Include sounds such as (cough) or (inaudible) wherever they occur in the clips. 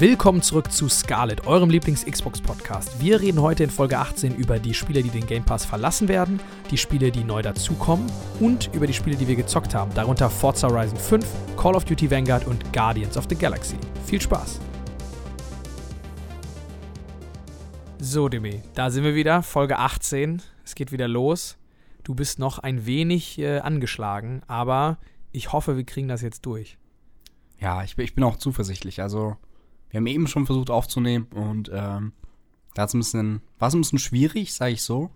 Willkommen zurück zu Scarlet, eurem Lieblings-Xbox-Podcast. Wir reden heute in Folge 18 über die Spiele, die den Game Pass verlassen werden, die Spiele, die neu dazukommen und über die Spiele, die wir gezockt haben, darunter Forza Horizon 5, Call of Duty Vanguard und Guardians of the Galaxy. Viel Spaß! So, Demi, da sind wir wieder, Folge 18. Es geht wieder los. Du bist noch ein wenig äh, angeschlagen, aber ich hoffe, wir kriegen das jetzt durch. Ja, ich, ich bin auch zuversichtlich. Also, wir haben eben schon versucht aufzunehmen und ähm, da ein bisschen, war es ein bisschen schwierig, sage ich so.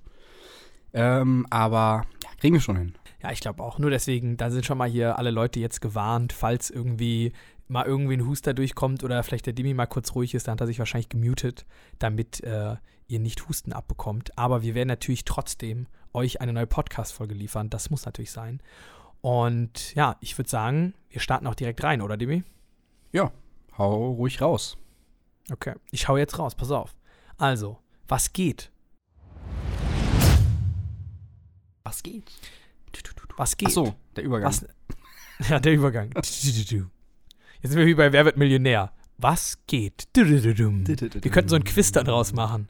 Ähm, aber ja, kriegen wir schon hin. Ja, ich glaube auch. Nur deswegen, da sind schon mal hier alle Leute jetzt gewarnt, falls irgendwie mal irgendwie ein Huster durchkommt oder vielleicht der Dimi mal kurz ruhig ist, dann hat er sich wahrscheinlich gemutet, damit äh, ihr nicht Husten abbekommt. Aber wir werden natürlich trotzdem euch eine neue Podcast-Folge liefern. Das muss natürlich sein. Und ja, ich würde sagen, wir starten auch direkt rein, oder Dimi? Ja, Hau ruhig raus. Okay, ich hau jetzt raus, pass auf. Also, was geht? Was geht? Was geht? Ach so, der Übergang. Was, (laughs) ja, der Übergang. Jetzt sind wir wie bei Wer wird Millionär. Was geht? Wir könnten so ein Quiz da draus machen.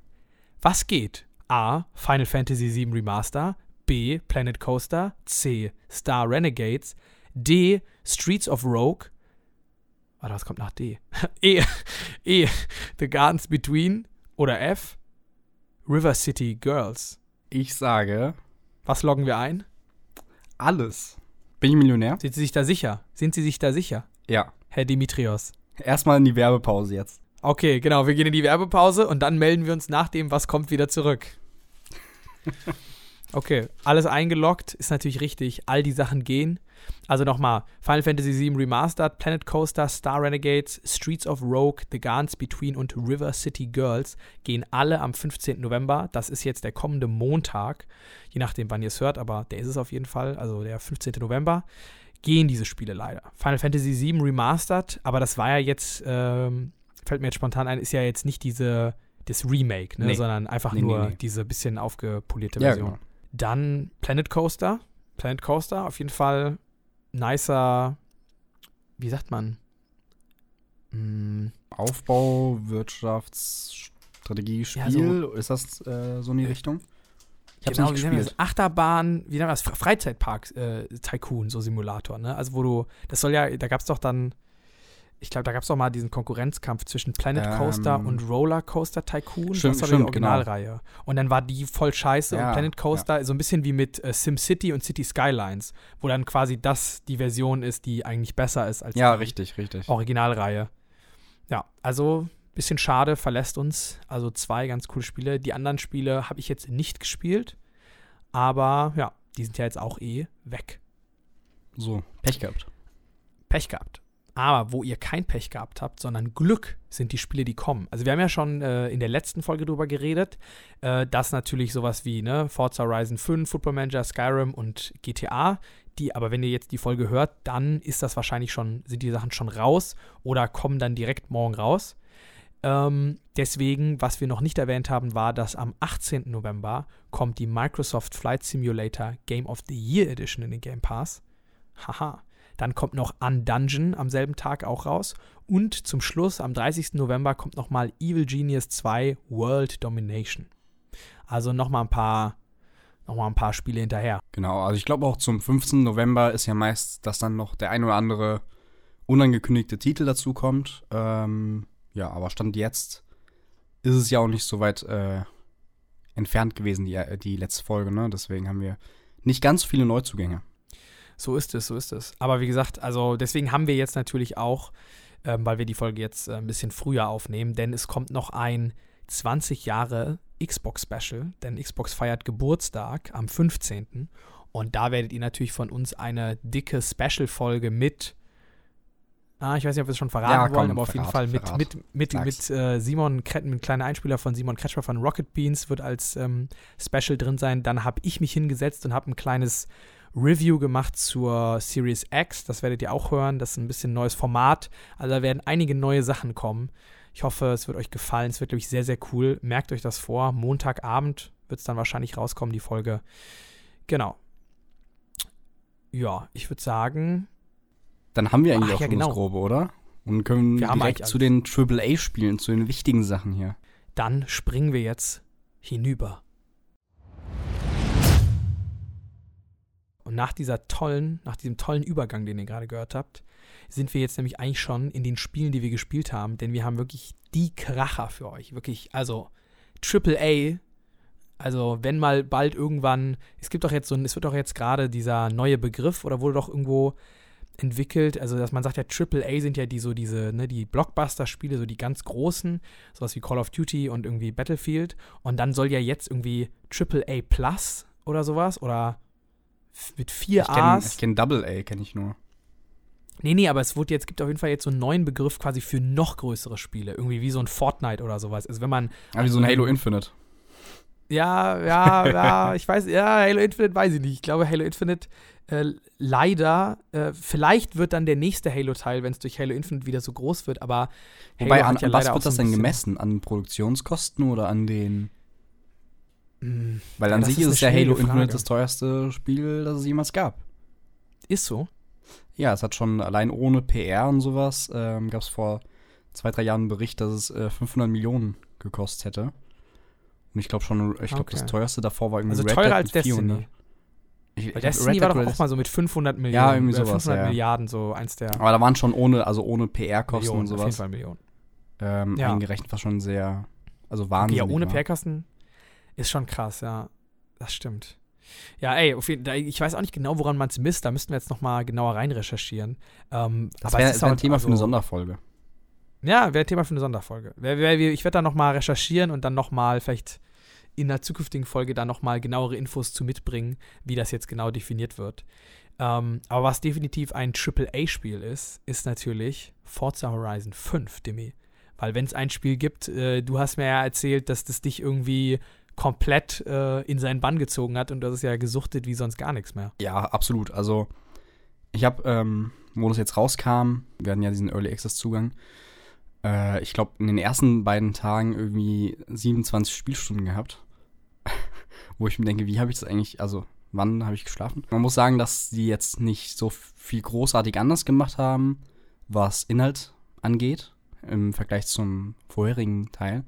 Was geht? A. Final Fantasy VII Remaster. B. Planet Coaster. C. Star Renegades. D. Streets of Rogue. Warte, was kommt nach D? (laughs) E. E. The Gardens Between. Oder F. River City Girls. Ich sage. Was loggen wir ein? Alles. Bin ich Millionär? Sind Sie sich da sicher? Sind Sie sich da sicher? Ja. Herr Dimitrios. Erstmal in die Werbepause jetzt. Okay, genau. Wir gehen in die Werbepause und dann melden wir uns nach dem, was kommt, wieder zurück. (laughs) Okay, alles eingeloggt, ist natürlich richtig. All die Sachen gehen. Also nochmal: Final Fantasy VII Remastered, Planet Coaster, Star Renegades, Streets of Rogue, The Gardens Between und River City Girls gehen alle am 15. November. Das ist jetzt der kommende Montag. Je nachdem, wann ihr es hört, aber der ist es auf jeden Fall. Also der 15. November gehen diese Spiele leider. Final Fantasy VII Remastered, aber das war ja jetzt, ähm, fällt mir jetzt spontan ein, ist ja jetzt nicht diese, das Remake, ne, nee. sondern einfach nee, nur nee, diese bisschen aufgepolierte Version. Ja, genau. Dann Planet Coaster. Planet Coaster, auf jeden Fall nicer, wie sagt man? Hm. Aufbau, Wirtschaftsstrategie, Spiel. Ja, so, ist das äh, so in die Richtung? Ich genau, nicht gespielt. Das Achterbahn, wie nennt man das? Freizeitpark äh, Tycoon, so Simulator, ne? Also wo du, das soll ja, da gab es doch dann ich glaube, da gab es auch mal diesen Konkurrenzkampf zwischen Planet Coaster ähm, und Roller Coaster Tycoon. Stimmt, das war stimmt, die genau. Originalreihe. Genau. Und dann war die voll scheiße ja, und Planet Coaster ja. so ein bisschen wie mit äh, SimCity und City Skylines, wo dann quasi das die Version ist, die eigentlich besser ist als ja, die richtig, richtig. Originalreihe. Ja, also bisschen schade, verlässt uns. Also zwei ganz coole Spiele. Die anderen Spiele habe ich jetzt nicht gespielt, aber ja, die sind ja jetzt auch eh weg. So, Pech gehabt. Pech gehabt. Aber wo ihr kein Pech gehabt habt, sondern Glück sind die Spiele, die kommen. Also wir haben ja schon äh, in der letzten Folge drüber geredet, äh, dass natürlich sowas wie ne, Forza Horizon 5, Football Manager, Skyrim und GTA, die, aber wenn ihr jetzt die Folge hört, dann ist das wahrscheinlich schon, sind die Sachen schon raus oder kommen dann direkt morgen raus. Ähm, deswegen, was wir noch nicht erwähnt haben, war, dass am 18. November kommt die Microsoft Flight Simulator Game of the Year Edition in den Game Pass. Haha. Dann kommt noch Undungeon am selben Tag auch raus. Und zum Schluss, am 30. November, kommt nochmal Evil Genius 2 World Domination. Also nochmal ein paar nochmal ein paar Spiele hinterher. Genau, also ich glaube auch zum 15. November ist ja meist, dass dann noch der ein oder andere unangekündigte Titel dazu kommt. Ähm, ja, aber Stand jetzt ist es ja auch nicht so weit äh, entfernt gewesen, die, die letzte Folge, ne? Deswegen haben wir nicht ganz viele Neuzugänge. So ist es, so ist es. Aber wie gesagt, also deswegen haben wir jetzt natürlich auch, ähm, weil wir die Folge jetzt äh, ein bisschen früher aufnehmen, denn es kommt noch ein 20 Jahre Xbox Special, denn Xbox feiert Geburtstag am 15. Und da werdet ihr natürlich von uns eine dicke Special-Folge mit Ah, ich weiß nicht, ob wir es schon verraten ja, komm, wollen, aber auf jeden Fall mit, verrat. mit, mit, mit, äh, Simon, Kret, mit kleiner Einspieler von Simon Kretschmer von Rocket Beans wird als ähm, Special drin sein. Dann habe ich mich hingesetzt und habe ein kleines Review gemacht zur Series X. Das werdet ihr auch hören. Das ist ein bisschen neues Format. Also da werden einige neue Sachen kommen. Ich hoffe, es wird euch gefallen. Es wird, glaube ich, sehr, sehr cool. Merkt euch das vor. Montagabend wird es dann wahrscheinlich rauskommen, die Folge. Genau. Ja, ich würde sagen. Dann haben wir eigentlich Ach, auch ja, genau. Grobe, oder? Und können Wir direkt zu den AAA-Spielen, zu den wichtigen Sachen hier. Dann springen wir jetzt hinüber. Und nach dieser tollen, nach diesem tollen Übergang, den ihr gerade gehört habt, sind wir jetzt nämlich eigentlich schon in den Spielen, die wir gespielt haben, denn wir haben wirklich die Kracher für euch. Wirklich, also AAA. Also, wenn mal bald irgendwann, es gibt doch jetzt so ein, es wird doch jetzt gerade dieser neue Begriff oder wurde doch irgendwo entwickelt, also dass man sagt ja AAA sind ja die so diese, ne, die Blockbuster-Spiele, so die ganz großen, sowas wie Call of Duty und irgendwie Battlefield und dann soll ja jetzt irgendwie AAA Plus oder sowas oder mit vier Ich kenne A's. kenn Double A, kenne ich nur. Nee, nee, aber es wurde jetzt, gibt auf jeden Fall jetzt so einen neuen Begriff quasi für noch größere Spiele. Irgendwie wie so ein Fortnite oder sowas. Also wenn man, Ah, wie so ein Halo Infinite. ja, ja, ja, (laughs) ich weiß, ja, Halo Infinite weiß ich nicht. Ich glaube, Halo Infinite äh, leider, äh, vielleicht wird dann der nächste Halo-Teil, wenn es durch Halo Infinite wieder so groß wird, aber Wobei, Halo an, hat ja an was wird das denn gemessen? An Produktionskosten oder an den. Weil Ja, an das sich ist ist, ja schwierige Halo Infinite das teuerste Spiel, das es jemals gab. Ist so. Ja, es hat schon allein ohne PR und sowas, ähm, gab es vor zwei, drei Jahren einen Bericht, dass es äh, 500 Millionen gekostet hätte. Und ich glaube schon, ich glaube, das Okay. teuerste davor war irgendwie Also Red teurer Dead als mit 400. Destiny. Ich, Weil Destiny war doch auch mal so mit 500 Millionen. Ja, irgendwie äh, sowas, 500 ja. Milliarden, so eins der Aber da waren schon ohne, also ohne PR-Kosten und auf jeden sowas Fall Millionen. ähm, Ja. eingerechnet, was schon sehr, also wahnsinnig ja, ohne war. Ist schon krass, ja. Das stimmt. Ja, ey, auf jeden, ich weiß auch nicht genau, woran man es misst. Da müssten wir jetzt noch mal genauer rein recherchieren. Ähm, Das wäre wär ein halt Thema für eine also- Sonderfolge. Ja, wäre Thema für eine Sonderfolge. Ich werde da noch mal recherchieren und dann noch mal vielleicht in einer zukünftigen Folge da noch mal genauere Infos zu mitbringen, wie das jetzt genau definiert wird. Ähm, aber was definitiv ein AAA-Spiel ist, ist natürlich Forza Horizon 5, Demi. Weil wenn es ein Spiel gibt, äh, du hast mir ja erzählt, dass das dich irgendwie komplett äh, in seinen Bann gezogen hat und das ist ja gesuchtet wie sonst gar nichts mehr. Ja, absolut. Also, ich habe, ähm, wo das jetzt rauskam, wir hatten ja diesen Early Access Zugang, äh, ich glaube, in den ersten beiden Tagen irgendwie 27 Spielstunden gehabt. (laughs) wo ich mir denke, wie habe ich das eigentlich, also, wann habe ich geschlafen? Man muss sagen, dass die jetzt nicht so viel großartig anders gemacht haben, was Inhalt angeht, im Vergleich zum vorherigen Teil.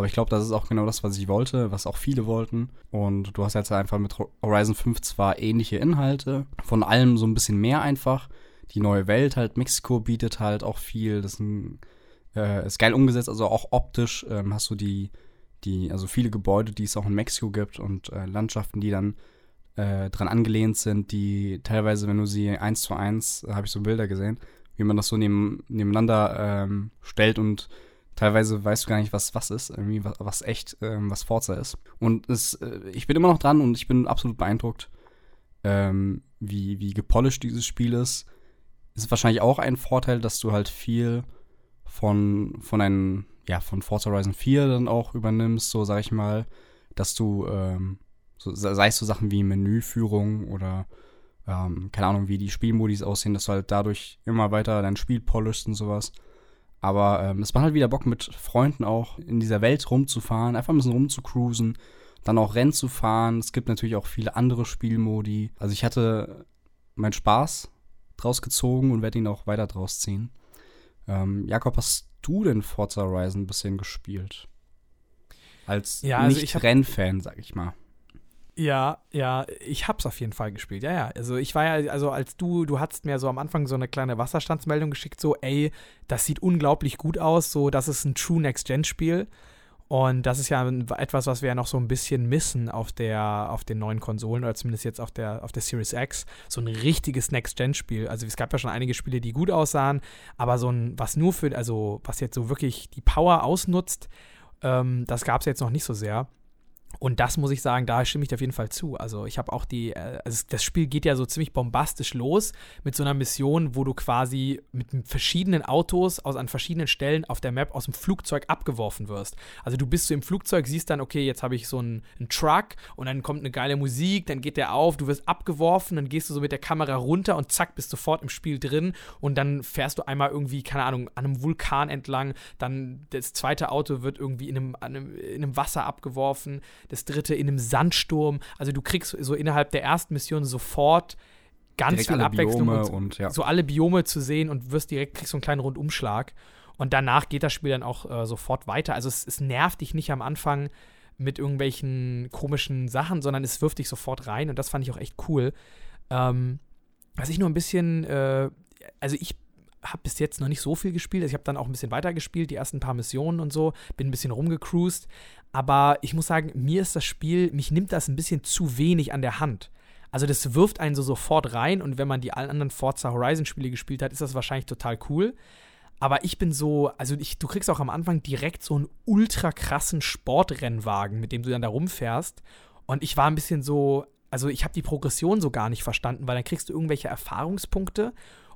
Aber ich glaube, das ist auch genau das, was ich wollte, was auch viele wollten. Und du hast jetzt einfach mit Horizon 5 zwar ähnliche Inhalte, von allem so ein bisschen mehr einfach. Die neue Welt halt, Mexiko bietet halt auch viel. Das ist, ein, äh, ist geil umgesetzt, also auch optisch ähm, hast du die, die, also viele Gebäude, die es auch in Mexiko gibt und äh, Landschaften, die dann äh, dran angelehnt sind, die teilweise, wenn du sie eins zu eins, äh, habe ich so Bilder gesehen, wie man das so neben, nebeneinander ähm, stellt und teilweise weißt du gar nicht, was was ist, irgendwie was, was echt, ähm, was Forza ist. Und es, äh, ich bin immer noch dran und ich bin absolut beeindruckt, ähm, wie, wie gepolished dieses Spiel ist. Es ist wahrscheinlich auch ein Vorteil, dass du halt viel von, von einem, ja, von Forza Horizon 4 dann auch übernimmst, so sag ich mal, dass du, ähm, so, sei es so Sachen wie Menüführung oder ähm, keine Ahnung, wie die Spielmodis aussehen, dass du halt dadurch immer weiter dein Spiel polishst und sowas. Aber ähm, es macht halt wieder Bock, mit Freunden auch in dieser Welt rumzufahren, einfach ein bisschen rumzucruisen, dann auch Rennen zu fahren. Es gibt natürlich auch viele andere Spielmodi. Also ich hatte meinen Spaß draus gezogen und werde ihn auch weiter draus ziehen. Ähm, Jakob, hast du denn Forza Horizon ein bisschen gespielt? Als Ja, also ich hab- Nicht-Rennfan, sag ich mal. Ja, ja, ich hab's auf jeden Fall gespielt. Ja, ja. Also ich war ja, also als du, du hattest mir so am Anfang so eine kleine Wasserstandsmeldung geschickt, so, ey, das sieht unglaublich gut aus, so, das ist ein True Next-Gen-Spiel. Und das ist ja etwas, was wir ja noch so ein bisschen missen auf der, auf den neuen Konsolen oder zumindest jetzt auf der, auf der Series X. So ein richtiges Next-Gen-Spiel. Also es gab ja schon einige Spiele, die gut aussahen, aber so ein, was nur für, also was jetzt so wirklich die Power ausnutzt, ähm, das gab es jetzt noch nicht so sehr. Und das muss ich sagen, da stimme ich dir auf jeden Fall zu. Also ich habe auch die, äh, also das Spiel geht ja so ziemlich bombastisch los mit so einer Mission, wo du quasi mit verschiedenen Autos aus an verschiedenen Stellen auf der Map aus dem Flugzeug abgeworfen wirst. Also du bist so im Flugzeug, siehst dann, okay, jetzt habe ich so einen, einen Truck und dann kommt eine geile Musik, dann geht der auf, du wirst abgeworfen, dann gehst du so mit der Kamera runter und zack, bist sofort im Spiel drin und dann fährst du einmal irgendwie, keine Ahnung, an einem Vulkan entlang, dann das zweite Auto wird irgendwie in einem, in einem Wasser abgeworfen, das dritte in einem Sandsturm. Also du kriegst so innerhalb der ersten Mission sofort ganz viel Abwechslung und, und ja. so alle Biome zu sehen und wirst direkt, kriegst so einen kleinen Rundumschlag. Und danach geht das Spiel dann auch äh, sofort weiter. Also es, es nervt dich nicht am Anfang mit irgendwelchen komischen Sachen, sondern es wirft dich sofort rein und das fand ich auch echt cool. Ähm, was ich nur ein bisschen, äh, also ich habe bis jetzt noch nicht so viel gespielt. Also ich habe dann auch ein bisschen weiter gespielt, die ersten paar Missionen und so, bin ein bisschen rumgecruised. Aber ich muss sagen, mir ist das Spiel, mich nimmt das ein bisschen zu wenig an der Hand. Also das wirft einen so sofort rein und wenn man die allen anderen Forza Horizon Spiele gespielt hat, ist das wahrscheinlich total cool. Aber ich bin so, also ich, du kriegst auch am Anfang direkt so einen ultra krassen Sportrennwagen, mit dem du dann da rumfährst. Und ich war ein bisschen so, also ich habe die Progression so gar nicht verstanden, weil dann kriegst du irgendwelche Erfahrungspunkte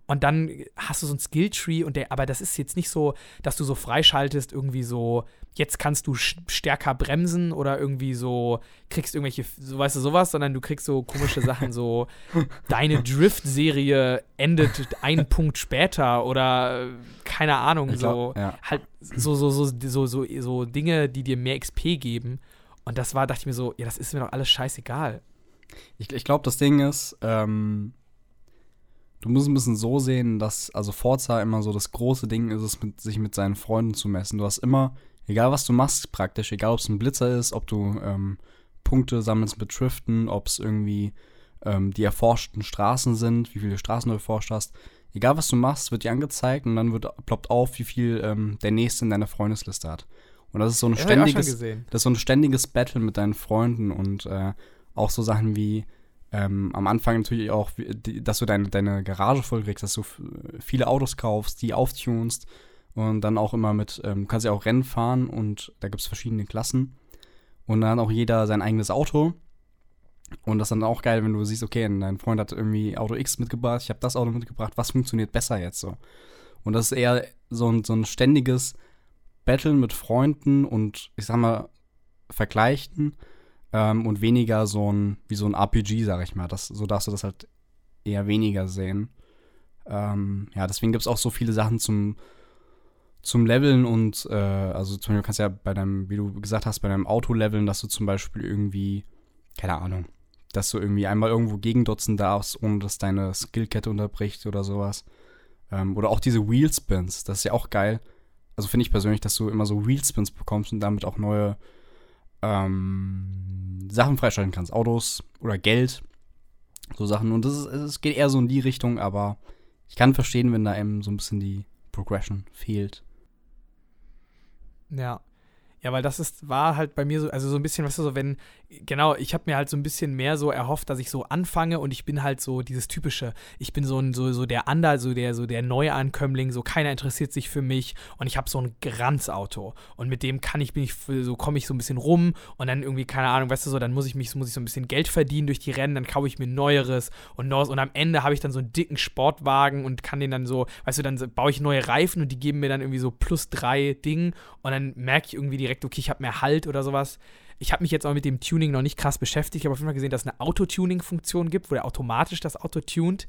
und dann hast du so ein Skilltree und der, aber das ist jetzt nicht so, dass du so freischaltest, irgendwie so, jetzt kannst du stärker bremsen oder irgendwie so, kriegst irgendwelche, so weißt du, sowas, sondern du kriegst so komische Sachen, so (laughs) deine Drift-Serie endet einen Punkt später oder keine Ahnung, glaub, so ja. halt so, so, so, so, so, so Dinge, die dir mehr XP geben. Und das war, dachte ich mir so, ja, das ist mir doch alles scheißegal. Ich, ich glaube, das Ding ist, ähm, du musst ein bisschen so sehen, dass also Forza immer so das große Ding ist, es mit, sich mit seinen Freunden zu messen. Du hast immer, egal was du machst, praktisch, egal ob es ein Blitzer ist, ob du ähm, Punkte sammelst mit Driften, ob es irgendwie ähm, die erforschten Straßen sind, wie viele Straßen du erforscht hast. Egal was du machst, wird dir angezeigt und dann wird ploppt auf, wie viel ähm, der nächste in deiner Freundesliste hat. Und das ist so ein ständiges, das ist so ein ständiges Battle mit deinen Freunden und äh, auch so Sachen wie ähm, am Anfang natürlich auch, dass du deine, deine Garage vollkriegst, dass du viele Autos kaufst, die auftunst und dann auch immer mit, ähm, kannst ja auch Rennen fahren und da gibt es verschiedene Klassen. Und dann hat auch jeder sein eigenes Auto. Und das ist dann auch geil, wenn du siehst, okay, dein Freund hat irgendwie Auto X mitgebracht, ich habe das Auto mitgebracht, was funktioniert besser jetzt so? Und das ist eher so ein, so ein ständiges Battle mit Freunden und ich sag mal, Vergleichen ähm, und weniger so ein, wie so ein RPG, sag ich mal. Das, so darfst du das halt eher weniger sehen. Ähm, ja, deswegen gibt es auch so viele Sachen zum, zum Leveln und äh, also zum Beispiel kannst du ja bei deinem, wie du gesagt hast, bei deinem Auto leveln, dass du zum Beispiel irgendwie, keine Ahnung, dass du irgendwie einmal irgendwo gegendotzen darfst, ohne dass deine Skillkette unterbricht oder sowas. Ähm, oder auch diese Wheelspins, das ist ja auch geil. Also finde ich persönlich, dass du immer so Wheelspins bekommst und damit auch neue ähm, Sachen freischalten kannst. Autos oder Geld. So Sachen. Und das ist, es geht eher so in die Richtung, aber ich kann verstehen, wenn da eben so ein bisschen die Progression fehlt. Ja. Ja, weil das ist, war halt bei mir so, also so ein bisschen, weißt du, so wenn, genau, ich habe mir halt so ein bisschen mehr so erhofft, dass ich so anfange und ich bin halt so dieses typische, ich bin so ein, so, so der Ander, so der, so der Neuankömmling, so keiner interessiert sich für mich und ich habe so ein Granzauto und mit dem kann ich, bin ich, so komme ich so ein bisschen rum und dann irgendwie, keine Ahnung, weißt du so, dann muss ich mich, muss ich so ein bisschen Geld verdienen durch die Rennen, dann kaufe ich mir neueres und neues und am Ende habe ich dann so einen dicken Sportwagen und kann den dann so, weißt du, dann baue ich neue Reifen und die geben mir dann irgendwie so plus drei Ding und dann merke ich irgendwie direkt, okay, ich habe mehr Halt oder sowas. Ich habe mich jetzt auch mit dem Tuning noch nicht krass beschäftigt. Ich habe auf jeden Fall gesehen, dass es eine Autotuning-Funktion gibt, wo der automatisch das Auto tunt.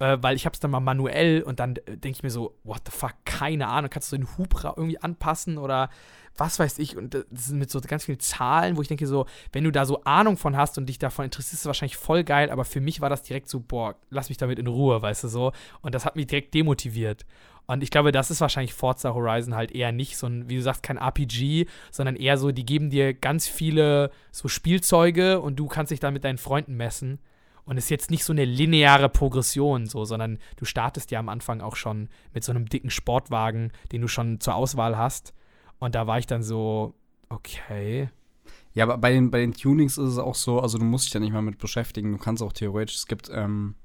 Äh, weil ich habe es dann mal manuell und dann äh, denke ich mir so, what the fuck, keine Ahnung, kannst du den Hub irgendwie anpassen oder was weiß ich und das sind mit so ganz vielen Zahlen, wo ich denke so, wenn du da so Ahnung von hast und dich davon interessierst, ist wahrscheinlich voll geil, aber für mich war das direkt so, boah, lass mich damit in Ruhe, weißt du so und das hat mich direkt demotiviert. Und ich glaube, das ist wahrscheinlich Forza Horizon halt eher nicht so ein, wie du sagst, kein RPG, sondern eher so, die geben dir ganz viele so Spielzeuge und du kannst dich dann mit deinen Freunden messen. Und ist jetzt nicht so eine lineare Progression, so, sondern du startest ja am Anfang auch schon mit so einem dicken Sportwagen, den du schon zur Auswahl hast. Und da war ich dann so, okay. Ja, aber bei den, bei den Tunings ist es auch so, also du musst dich ja nicht mal mit beschäftigen. Du kannst auch theoretisch, es gibt, ähm,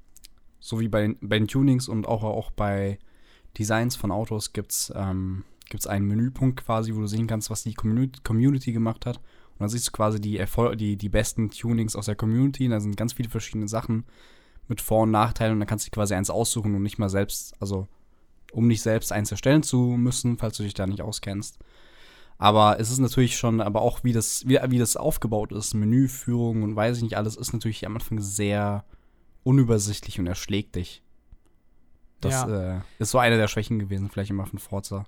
so wie bei den, bei den Tunings und auch, auch bei Designs von Autos gibt es ähm, gibt's einen Menüpunkt quasi, wo du sehen kannst, was die Community, Community gemacht hat. Und dann siehst du quasi die, Erfol die, die besten Tunings aus der Community. Und da sind ganz viele verschiedene Sachen mit Vor- und Nachteilen. Und dann kannst du dir quasi eins aussuchen und nicht mal selbst, also um nicht selbst eins erstellen zu müssen, falls du dich da nicht auskennst. Aber es ist natürlich schon, aber auch wie das, wie, wie das aufgebaut ist, Menüführung und weiß ich nicht alles, ist natürlich am Anfang sehr unübersichtlich und erschlägt dich. Das äh, ist so eine der Schwächen gewesen, vielleicht immer von Forza.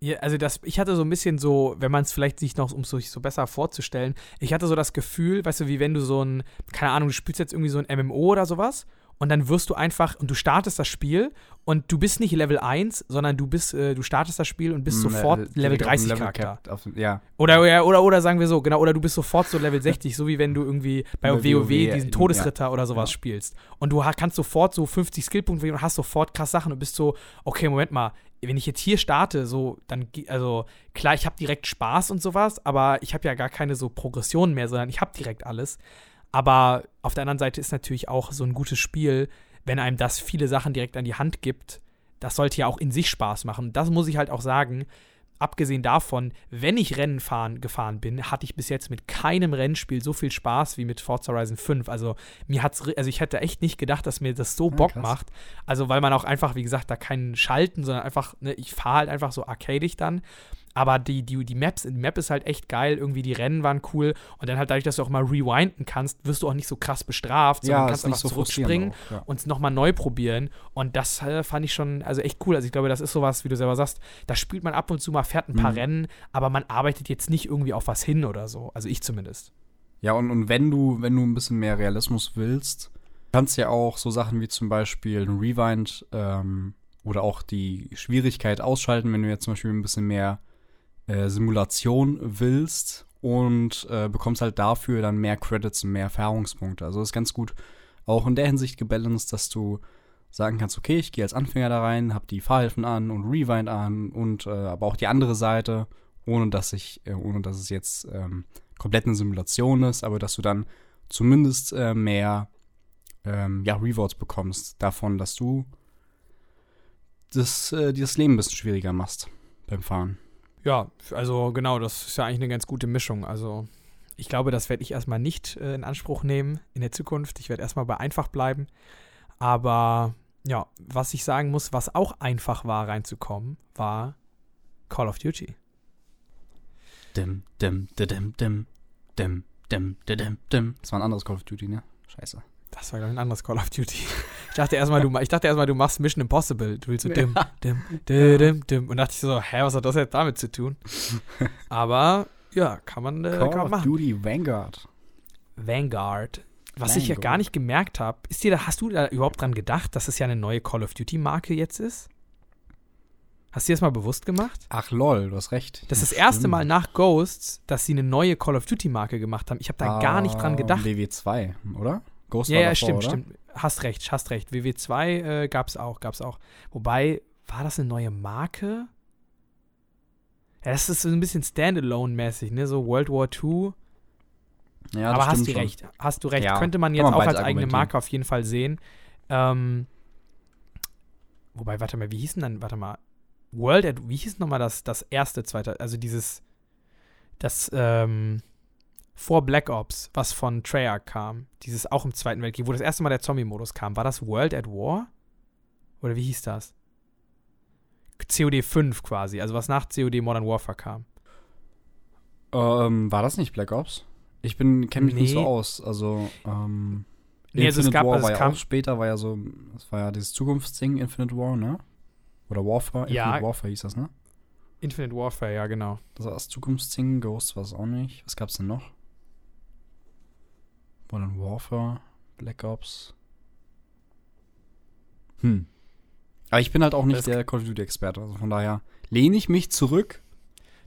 Ja, also das, ich hatte so ein bisschen so, wenn man es vielleicht sich noch, um es sich so besser vorzustellen, ich hatte so das Gefühl, weißt du, wie wenn du so ein, keine Ahnung, du spielst jetzt irgendwie so ein MMO oder sowas und dann wirst du einfach, und du startest das Spiel und du bist nicht Level 1, sondern du bist, äh, du startest das Spiel und bist sofort äh, Level direkt auf den 30 Charakter. capped, auf ja. Oder, oder, oder, oder sagen wir so, genau, oder du bist sofort so Level 60, so wie wenn du irgendwie bei WoW, WoW, diesen ja. Todesritter oder sowas Ja. spielst. Und du kannst sofort so 50 Skillpunkte und hast sofort krass Sachen und bist so, okay, Moment mal, wenn ich jetzt hier starte, so, dann, also klar, ich habe direkt Spaß und sowas, aber ich habe ja gar keine so Progressionen mehr, sondern ich habe direkt alles. Aber auf der anderen Seite ist natürlich auch so ein gutes Spiel, wenn einem das viele Sachen direkt an die Hand gibt. Das sollte ja auch in sich Spaß machen. Das muss ich halt auch sagen. Abgesehen davon, wenn ich Rennen fahren, gefahren bin, hatte ich bis jetzt mit keinem Rennspiel so viel Spaß wie mit Forza Horizon 5. Also mir hat's, also ich hätte echt nicht gedacht, dass mir das so Ja, Bock krass. macht. Also weil man auch einfach, wie gesagt, da keinen Schalten, sondern einfach, ne, ich fahre halt einfach so arcadig dann. Aber die, die, die Maps, die Map ist halt echt geil, irgendwie die Rennen waren cool und dann halt dadurch, dass du auch mal rewinden kannst, wirst du auch nicht so krass bestraft, sondern Ja, kannst einfach so zurückspringen auch, ja. und es nochmal neu probieren. Und das äh, fand ich schon, also echt cool. Also ich glaube, das ist sowas, wie du selber sagst, da spielt man ab und zu mal, fährt ein paar Mhm. Rennen, aber man arbeitet jetzt nicht irgendwie auf was hin oder so. Also ich zumindest. Ja, und, und wenn du, wenn du ein bisschen mehr Realismus willst, kannst du ja auch so Sachen wie zum Beispiel ein Rewind ähm, oder auch die Schwierigkeit ausschalten, wenn du jetzt zum Beispiel ein bisschen mehr äh, Simulation willst und äh, bekommst halt dafür dann mehr Credits und mehr Erfahrungspunkte. Also ist ganz gut auch in der Hinsicht gebalanced, dass du sagen kannst, okay, ich gehe als Anfänger da rein, habe die Fahrhilfen an und Rewind an und äh, aber auch die andere Seite, ohne dass ich, äh, ohne dass es jetzt ähm, komplett eine Simulation ist, aber dass du dann zumindest äh, mehr ähm, ja, Rewards bekommst davon, dass du das, äh, dir das Leben ein bisschen schwieriger machst beim Fahren. Ja, also genau, das ist ja eigentlich eine ganz gute Mischung. Also ich glaube, das werde ich erstmal nicht äh, in Anspruch nehmen in der Zukunft. Ich werde erstmal bei einfach bleiben. Aber ja, was ich sagen muss, was auch einfach war reinzukommen, war Call of Duty. Dim, dim, dim, dim, dim, dim, dim, dim. Das war ein anderes Call of Duty, ne? Scheiße. Das war, glaube ich, ein anderes Call of Duty. (laughs) Ich dachte erstmal, du, ich dachte erstmal, du machst Mission Impossible. Du willst so dim, dim, dim, dim, dim. Und dachte ich so, hä, was hat das jetzt damit zu tun? (laughs) Aber ja, kann man, äh, Call kann man of machen. Duty Vanguard. Vanguard. Was ich ja Vanguard. gar nicht gemerkt habe, ist dir da, hast du da überhaupt dran gedacht, dass es ja eine neue Call of Duty Marke jetzt ist? Hast du dir das mal bewusst gemacht? Ach lol, du hast recht. Das ist das erste. Mal nach Ghosts, dass sie eine neue Call of Duty Marke gemacht haben. Ich habe da gar nicht dran Ah, gedacht. WW2, oder? Ghost Ja, war ja, davor, stimmt, oder? stimmt. Hast recht, hast recht. WW2 äh, gab's auch, gab's auch. Wobei, war das eine neue Marke? Ja, das ist so ein bisschen Standalone-mäßig, ne? So World War II. Ja, Aber das hast stimmt du schon. recht. Hast du recht. Ja, Könnte man jetzt man auch als eigene. Marke auf jeden Fall sehen. Ähm, wobei, warte mal, wie hieß denn dann, warte mal, World at, wie hieß nochmal das, das erste, zweite, also dieses, das, ähm, vor Black Ops, was von Treyarch kam, dieses auch im Zweiten Weltkrieg, wo das erste Mal der Zombie-Modus kam, war das World at War? Oder wie hieß das? COD 5 quasi, also was nach COD Modern Warfare kam. Ähm, war das nicht Black Ops? Ich bin kenne mich nicht so Nee. aus. Also, ähm, Nee, also es Infinite gab, War also war es ja kam, auch später, war ja so, das war ja dieses Zukunftsding, Infinite War, ne? Oder Warfare, Ja. Infinite Warfare hieß das, ne? Infinite Warfare, ja, genau. Das war das Zukunftsding, Ghost war es auch nicht. Was gab's denn noch? Modern Warfare, Black Ops. Hm. Aber ich bin halt auch nicht Das- der Call of Duty-Experte, also von daher lehne ich mich zurück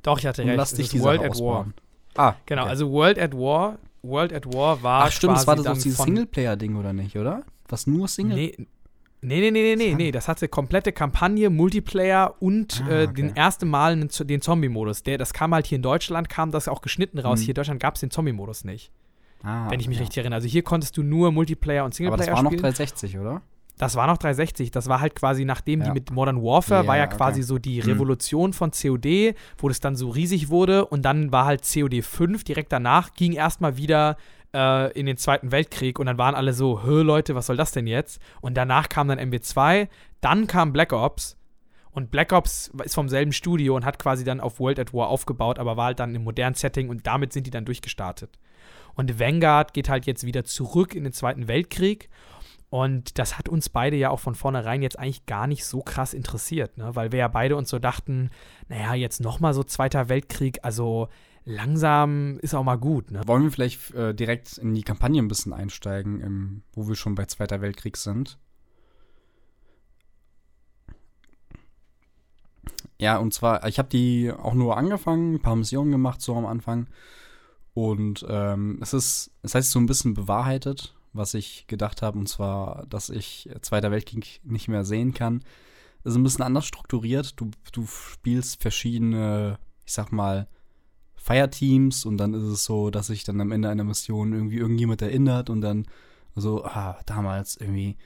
Doch, ich hatte und recht. lass dich die World Sache at War. ausbauen. Ah, Genau, okay. also World at War, World at War war Ach stimmt, das war quasi das auch dieses von, Singleplayer-Ding, oder nicht, oder? Was nur Single? Nee, nee, nee, nee, nee, nee, nee, das hatte komplette Kampagne, Multiplayer und Ah, äh, okay. den ersten Mal den, Zombie-Modus. Das kam halt hier in Deutschland, kam das auch geschnitten raus. Mhm. Hier in Deutschland gab es den Zombie-Modus nicht, Ah, wenn ich mich ja. richtig erinnere. Also hier konntest du nur Multiplayer und Aber Singleplayer das war noch spielen. 360, oder? Das war noch 360. Das war halt quasi, nachdem die Ja. mit Modern Warfare, war ja quasi okay. so die Hm. Revolution von COD, wo das dann so riesig wurde. Und dann war halt COD 5 direkt danach, ging erstmal wieder äh, in den Zweiten Weltkrieg. Und dann waren alle so, hö Leute, was soll das denn jetzt? Und danach kam dann MW2, dann kam Black Ops. Und Black Ops ist vom selben Studio und hat quasi dann auf World at War aufgebaut, aber war halt dann im modernen Setting und damit sind die dann durchgestartet. Und Vanguard geht halt jetzt wieder zurück in den Zweiten Weltkrieg. Und das hat uns beide ja auch von vornherein jetzt eigentlich gar nicht so krass interessiert, ne? weil wir ja beide uns so dachten, naja, jetzt nochmal so Zweiter Weltkrieg, also langsam ist auch mal gut. Ne? Wollen wir vielleicht äh, direkt in die Kampagne ein bisschen einsteigen, im, wo wir schon bei Zweiter Weltkrieg sind? Ja, und zwar, ich habe die auch nur angefangen, ein paar Missionen gemacht, so am Anfang. Und ähm, es ist, es heißt so ein bisschen bewahrheitet, was ich gedacht habe, und zwar, dass ich Zweiter Weltkrieg nicht mehr sehen kann. Es ist ein bisschen anders strukturiert. Du, du spielst verschiedene, ich sag mal, Fireteams und dann ist es so, dass sich dann am Ende einer Mission irgendwie irgendjemand erinnert und dann so, ah, damals irgendwie.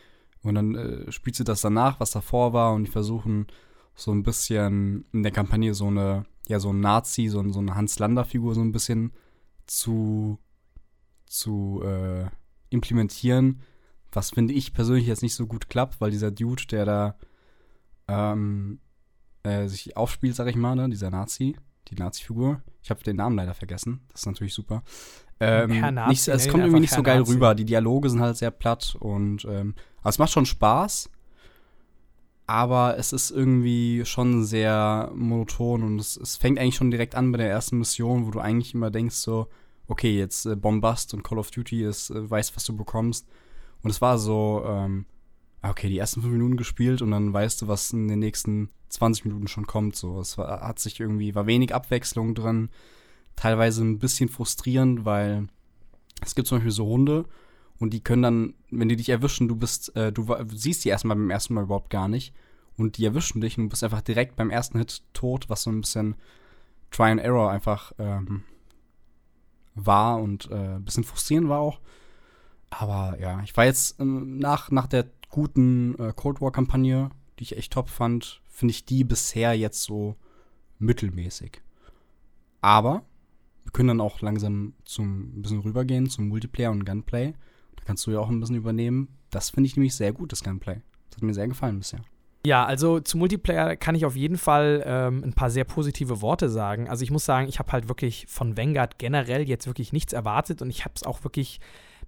Und dann äh, spielst du das danach, was davor war und die versuchen so ein bisschen in der Kampagne so eine, ja, so ein Nazi, so, so eine Hans-Lander-Figur so ein bisschen zu, zu äh, implementieren, was finde ich persönlich jetzt nicht so gut klappt, weil dieser Dude, der da ähm, äh, sich aufspielt, sag ich mal, ne, dieser Nazi, die Nazi-Figur, ich habe den Namen leider vergessen, das ist natürlich super. Ähm, Nazi, nicht, es kommt irgendwie nicht so geil Nazi. rüber. Die Dialoge sind halt sehr platt und ähm, also es macht schon Spaß, aber es ist irgendwie schon sehr monoton und es, es, fängt eigentlich schon direkt an bei der ersten Mission, wo du eigentlich immer denkst so, okay, jetzt äh, Bombast und Call of Duty ist, äh, weißt, was du bekommst. Und es war so, ähm, okay, die ersten fünf Minuten gespielt und dann weißt du, was in den nächsten 20 Minuten schon kommt. So, es war, hat sich irgendwie, war wenig Abwechslung drin, teilweise ein bisschen frustrierend, weil es gibt zum Beispiel so Hunde und die können dann, wenn die dich erwischen, du bist, äh, du siehst die erstmal beim ersten Mal überhaupt gar nicht. Und die erwischen dich und du bist einfach direkt beim ersten Hit tot, was so ein bisschen Try and Error einfach ähm, war und äh, ein bisschen frustrierend war auch. Aber ja, ich war jetzt ähm, nach, nach der guten äh, Cold War-Kampagne, die ich echt top fand, finde ich die bisher jetzt so mittelmäßig. Aber wir können dann auch langsam zum ein bisschen rübergehen zum Multiplayer und Gunplay. Da kannst du ja auch ein bisschen übernehmen. Das finde ich nämlich sehr gut, das Gunplay. Das hat mir sehr gefallen bisher. Ja, also zu Multiplayer kann ich auf jeden Fall ähm, ein paar sehr positive Worte sagen. Also ich muss sagen, ich habe halt wirklich von Vanguard generell jetzt wirklich nichts erwartet und ich habe es auch wirklich,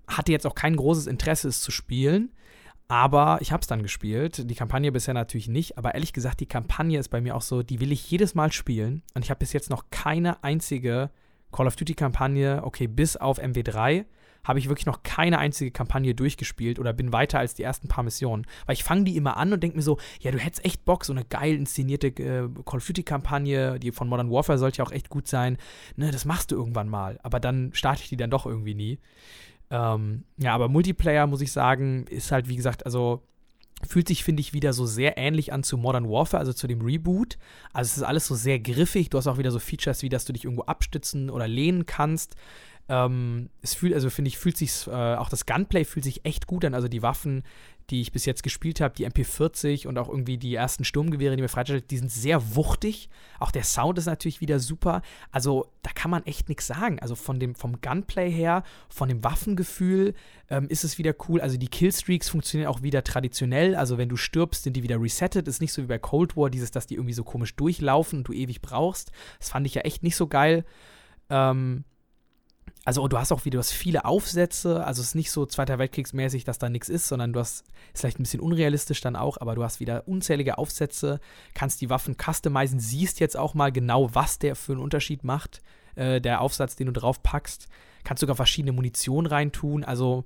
hatte jetzt auch kein großes Interesse, es zu spielen. Aber ich habe es dann gespielt. Die Kampagne bisher natürlich nicht. Aber ehrlich gesagt, die Kampagne ist bei mir auch so, die will ich jedes Mal spielen. Und ich habe bis jetzt noch keine einzige Call of Duty-Kampagne, okay, bis auf MW3, habe ich wirklich noch keine einzige Kampagne durchgespielt oder bin weiter als die ersten paar Missionen. Weil ich fange die immer an und denke mir so, ja, du hättest echt Bock, so eine geil inszenierte äh, Call of Duty-Kampagne, die von Modern Warfare sollte ja auch echt gut sein. Ne, das machst du irgendwann mal. Aber dann starte ich die dann doch irgendwie nie. Ähm, ja, aber Multiplayer, muss ich sagen, ist halt, wie gesagt, also fühlt sich, finde ich, wieder so sehr ähnlich an zu Modern Warfare, also zu dem Reboot. Also es ist alles so sehr griffig. Du hast auch wieder so Features, wie dass du dich irgendwo abstützen oder lehnen kannst. Ähm, es fühlt, also finde ich, fühlt sich, äh, auch das Gunplay fühlt sich echt gut an. Also die Waffen, die ich bis jetzt gespielt habe, die MP40 und auch irgendwie die ersten Sturmgewehre, die mir freigestellt, die sind sehr wuchtig. Auch der Sound ist natürlich wieder super. Also da kann man echt nichts sagen. Also von dem, vom Gunplay her, von dem Waffengefühl ähm, ist es wieder cool. Also die Killstreaks funktionieren auch wieder traditionell. Also wenn du stirbst, sind die wieder resettet. Ist nicht so wie bei Cold War, dieses, dass die irgendwie so komisch durchlaufen und du ewig brauchst. Das fand ich ja echt nicht so geil. Ähm, also du hast auch wieder, viele Aufsätze, also es ist nicht so Zweiter Weltkriegsmäßig, dass da nichts ist, sondern du hast, ist vielleicht ein bisschen unrealistisch dann auch, aber du hast wieder unzählige Aufsätze, kannst die Waffen customizen, siehst jetzt auch mal genau, was der für einen Unterschied macht, äh, der Aufsatz, den du drauf packst, kannst sogar verschiedene Munition reintun, also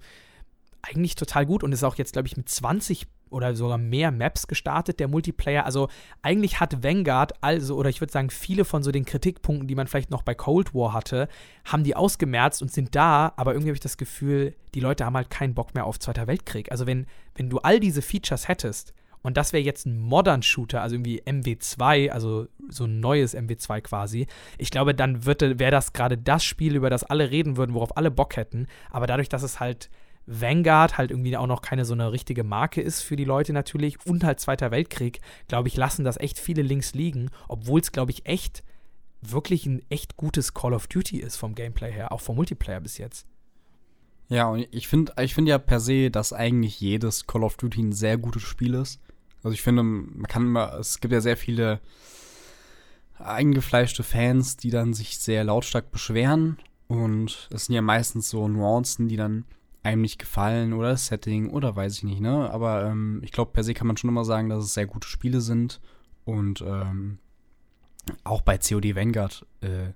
eigentlich total gut und ist auch jetzt, glaube ich, mit 20 oder sogar mehr Maps gestartet, der Multiplayer. Also eigentlich hat Vanguard, also, oder ich würde sagen, viele von so den Kritikpunkten, die man vielleicht noch bei Cold War hatte, haben die ausgemerzt und sind da, aber irgendwie habe ich das Gefühl, die Leute haben halt keinen Bock mehr auf Zweiter Weltkrieg. Also wenn, wenn du all diese Features hättest, und das wäre jetzt ein Modern Shooter, also irgendwie MW2, also so ein neues MW2 quasi. Ich glaube, dann wäre das gerade das Spiel, über das alle reden würden, worauf alle Bock hätten. Aber dadurch, dass es halt Vanguard halt irgendwie auch noch keine so eine richtige Marke ist für die Leute natürlich und halt Zweiter Weltkrieg, glaube ich, lassen das echt viele Links liegen, obwohl es, glaube ich, echt wirklich ein echt gutes Call of Duty ist vom Gameplay her, auch vom Multiplayer bis jetzt. Ja, und ich finde ich find ja per se, dass eigentlich jedes Call of Duty ein sehr gutes Spiel ist. Also ich finde, man kann immer, es gibt ja sehr viele eingefleischte Fans, die dann sich sehr lautstark beschweren. Und es sind ja meistens so Nuancen, die dann einem nicht gefallen oder das Setting oder weiß ich nicht, ne? Aber ähm, ich glaube, per se kann man schon immer sagen, dass es sehr gute Spiele sind. Und ähm, auch bei COD Vanguard äh,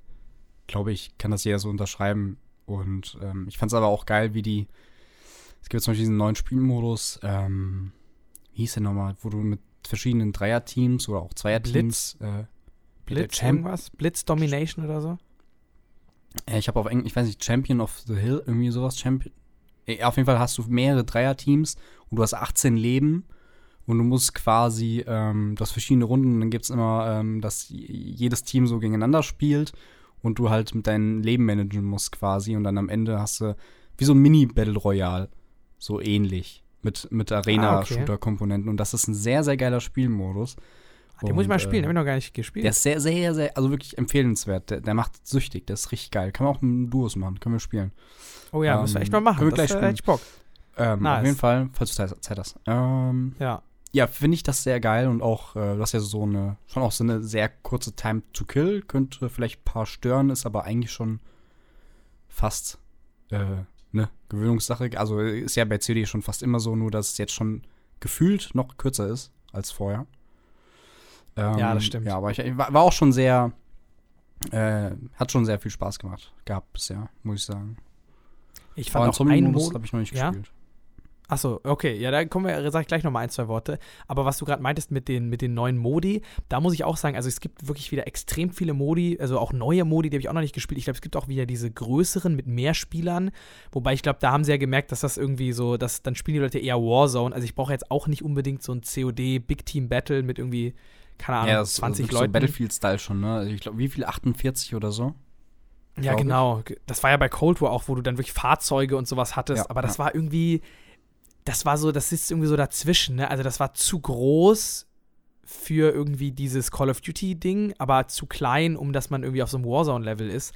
glaube ich, kann das jeder so unterschreiben. Und ähm, ich fand es aber auch geil, wie die. Es gibt zum Beispiel diesen neuen Spielmodus, ähm, wie hieß der nochmal, wo du mit verschiedenen Dreierteams oder auch Zweierteams. Blitz, äh, Blitz irgendwas? Blitz Domination oder so? Äh, ich habe auf Englisch, ich weiß nicht, Champion of the Hill, irgendwie sowas. Champion. Äh, auf jeden Fall hast du mehrere Dreierteams und du hast 18 Leben und du musst quasi, ähm, du hast verschiedene Runden, dann gibt es immer, ähm, dass jedes Team so gegeneinander spielt und du halt mit deinem Leben managen musst quasi und dann am Ende hast du wie so ein Mini-Battle Royale, so ähnlich, mit, mit Arena-Shooter-Komponenten und das ist ein sehr, sehr geiler Spielmodus. Den und, muss ich mal spielen, äh, habe ich noch gar nicht gespielt. Der ist sehr, sehr, sehr, also wirklich empfehlenswert. Der, der macht süchtig, der ist richtig geil. Kann man auch mit Duos machen, können wir spielen. Oh ja, ähm, müssen wir echt mal machen. Können wir gleich spielen. Bock. Ähm, nice. Auf jeden Fall, falls du Zeit hast. Ähm, ja. Ja, finde ich das sehr geil und auch, äh, das ist ja so eine, schon auch so eine sehr kurze Time to Kill. Könnte vielleicht ein paar stören, ist aber eigentlich schon fast äh, ne Gewöhnungssache. Also ist ja bei CD schon fast immer so, nur dass es jetzt schon gefühlt noch kürzer ist als vorher. Ähm, ja, das stimmt. Ja, aber ich, ich war, war, auch schon sehr, äh, hat schon sehr viel Spaß gemacht gehabt bisher, muss ich sagen. Ich fand auch einen Modus habe ich noch nicht ja? gespielt. Achso, okay, ja, da kommen wir, sag ich gleich nochmal ein, zwei Worte. Aber was du gerade meintest mit den, mit den neuen Modi, da muss ich auch sagen, also es gibt wirklich wieder extrem viele Modi, also auch neue Modi, die habe ich auch noch nicht gespielt. Ich glaube, es gibt auch wieder diese größeren mit mehr Spielern. Wobei ich glaube, da haben sie ja gemerkt, dass das irgendwie so, dass dann spielen die Leute eher Warzone. Also ich brauche jetzt auch nicht unbedingt so ein COD Big Team Battle mit irgendwie keine Ahnung, ja, das 20 ist Leuten. So Battlefield-Style schon, ne? Also ich glaube, wie viel? 48 oder so? Ja, genau. Ich. Das war ja bei Cold War auch, wo du dann wirklich Fahrzeuge und sowas hattest. Ja, aber das ja. war irgendwie, das war so, das sitzt irgendwie so dazwischen, ne? Also das war zu groß für irgendwie dieses Call of Duty-Ding, aber zu klein, um dass man irgendwie auf so einem Warzone-Level ist.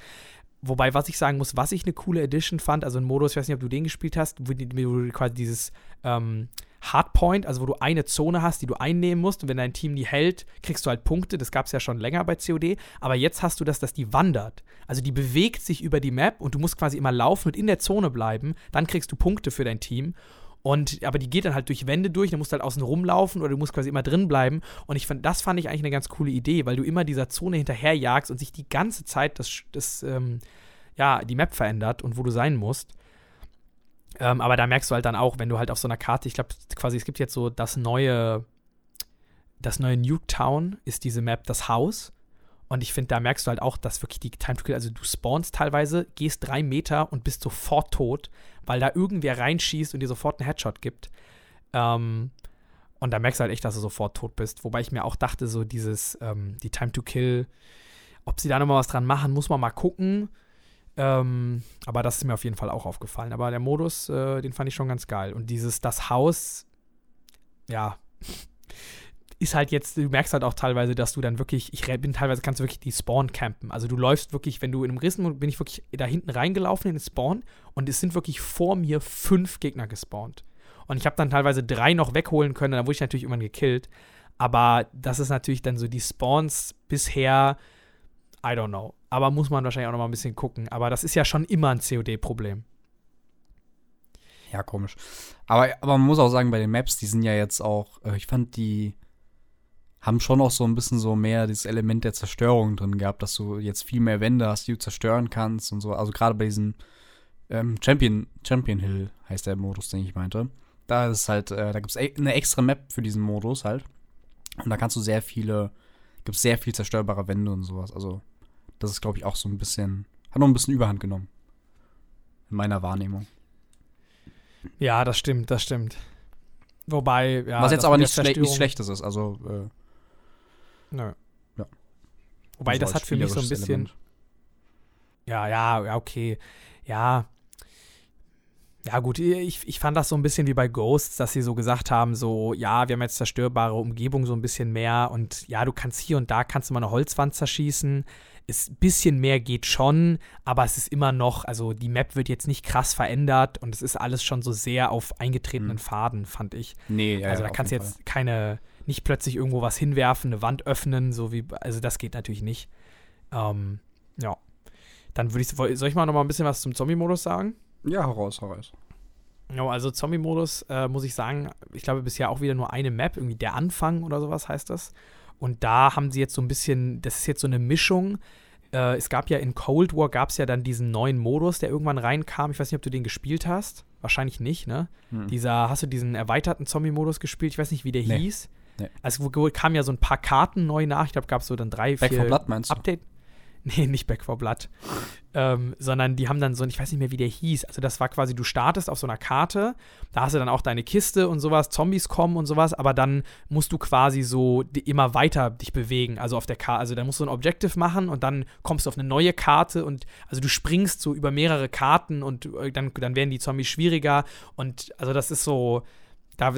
Wobei, was ich sagen muss, was ich eine coole Edition fand, also ein Modus, ich weiß nicht, ob du den gespielt hast, wo du quasi dieses ähm, Hardpoint, also wo du eine Zone hast, die du einnehmen musst und wenn dein Team die hält, kriegst du halt Punkte. Das gab es ja schon länger bei COD. Aber jetzt hast du das, dass die wandert. Also die bewegt sich über die Map und du musst quasi immer laufen und in der Zone bleiben. Dann kriegst du Punkte für dein Team. Und, aber die geht dann halt durch Wände durch, dann musst du halt außen rumlaufen oder du musst quasi immer drin bleiben. Und ich fand, das fand ich eigentlich eine ganz coole Idee, weil du immer dieser Zone hinterherjagst und sich die ganze Zeit das, das ähm, ja, die Map verändert und wo du sein musst. Ähm, aber da merkst du halt dann auch, wenn du halt auf so einer Karte, ich glaube quasi, es gibt jetzt so das neue, das neue Nuketown ist diese Map das Haus. Und ich finde, da merkst du halt auch, dass wirklich die Time to Kill, also du spawnst teilweise, gehst drei Meter und bist sofort tot, weil da irgendwer reinschießt und dir sofort einen Headshot gibt. Ähm, und da merkst du halt echt, dass du sofort tot bist. Wobei ich mir auch dachte, so dieses, ähm, die Time to Kill, ob sie da nochmal was dran machen, muss man mal gucken. Ähm, aber das ist mir auf jeden Fall auch aufgefallen. Aber der Modus, äh, den fand ich schon ganz geil. Und dieses, das Haus, ja, (laughs) ist halt jetzt, du merkst halt auch teilweise, dass du dann wirklich, ich bin teilweise, kannst du wirklich die Spawn campen. Also du läufst wirklich, wenn du in einem Rissen, bin ich wirklich da hinten reingelaufen in den Spawn und es sind wirklich vor mir fünf Gegner gespawnt. Und ich habe dann teilweise drei noch wegholen können, dann wurde ich natürlich irgendwann gekillt. Aber das ist natürlich dann so die Spawns bisher, I don't know. Aber muss man wahrscheinlich auch noch mal ein bisschen gucken. Aber das ist ja schon immer ein COD-Problem. Ja, komisch. Aber, aber man muss auch sagen, bei den Maps, die sind ja jetzt auch, äh, ich fand, die haben schon auch so ein bisschen so mehr dieses Element der Zerstörung drin gehabt, dass du jetzt viel mehr Wände hast, die du zerstören kannst und so. Also gerade bei diesem ähm, Champion, Champion Hill heißt der Modus, den ich meinte. Da ist halt, äh, da gibt es eine extra Map für diesen Modus halt. Und da kannst du sehr viele, gibt sehr viel zerstörbare Wände und sowas. Also das ist, glaube ich, auch so ein bisschen, hat noch ein bisschen Überhand genommen. In meiner Wahrnehmung. Ja, das stimmt, das stimmt. Wobei, ja. Was jetzt aber nicht, schle nicht Schlechtes ist, also. Äh, Nö. Ja. Wobei, also das hat für mich so ein bisschen. Element. Ja, ja, ja, okay. Ja. Ja, gut, ich, ich fand das so ein bisschen wie bei Ghosts, dass sie so gesagt haben: so, ja, wir haben jetzt zerstörbare Umgebung so ein bisschen mehr und ja, du kannst hier und da kannst du mal eine Holzwand zerschießen ist ein bisschen mehr geht schon, aber es ist immer noch, also die Map wird jetzt nicht krass verändert und es ist alles schon so sehr auf eingetretenen hm. Faden, fand ich. Nee, ja, Also da kannst du jetzt Fall. keine, nicht plötzlich irgendwo was hinwerfen, eine Wand öffnen, so wie, also das geht natürlich nicht. Ähm, ja. Dann würde ich, soll ich mal noch mal ein bisschen was zum Zombie-Modus sagen? Ja, heraus, heraus. Ja, also Zombie-Modus, äh, muss ich sagen, ich glaube bisher auch wieder nur eine Map, irgendwie der Anfang oder sowas heißt das. Und da haben sie jetzt so ein bisschen, das ist jetzt so eine Mischung. äh, es gab ja in Cold War gab es ja dann diesen neuen Modus, der irgendwann reinkam. Ich weiß nicht, ob du den gespielt hast. Wahrscheinlich nicht, ne? Hm. Dieser, hast du diesen erweiterten Zombie-Modus gespielt? Ich weiß nicht, wie der Nee. hieß. Nee. Also wo- kamen ja so ein paar Karten neu nach. Ich glaube, gab es so dann drei, Back vier 4 Blood? Update. (laughs) Nee, nicht Back for Blood. ähm, sondern die haben dann so, ich weiß nicht mehr, wie der hieß. Also das war quasi, du startest auf so einer Karte, da hast du dann auch deine Kiste und sowas, Zombies kommen und sowas, aber dann musst du quasi so immer weiter dich bewegen. Also auf der Karte, also dann musst du ein Objective machen und dann kommst du auf eine neue Karte und also du springst so über mehrere Karten und äh, dann, dann werden die Zombies schwieriger und also das ist so. Da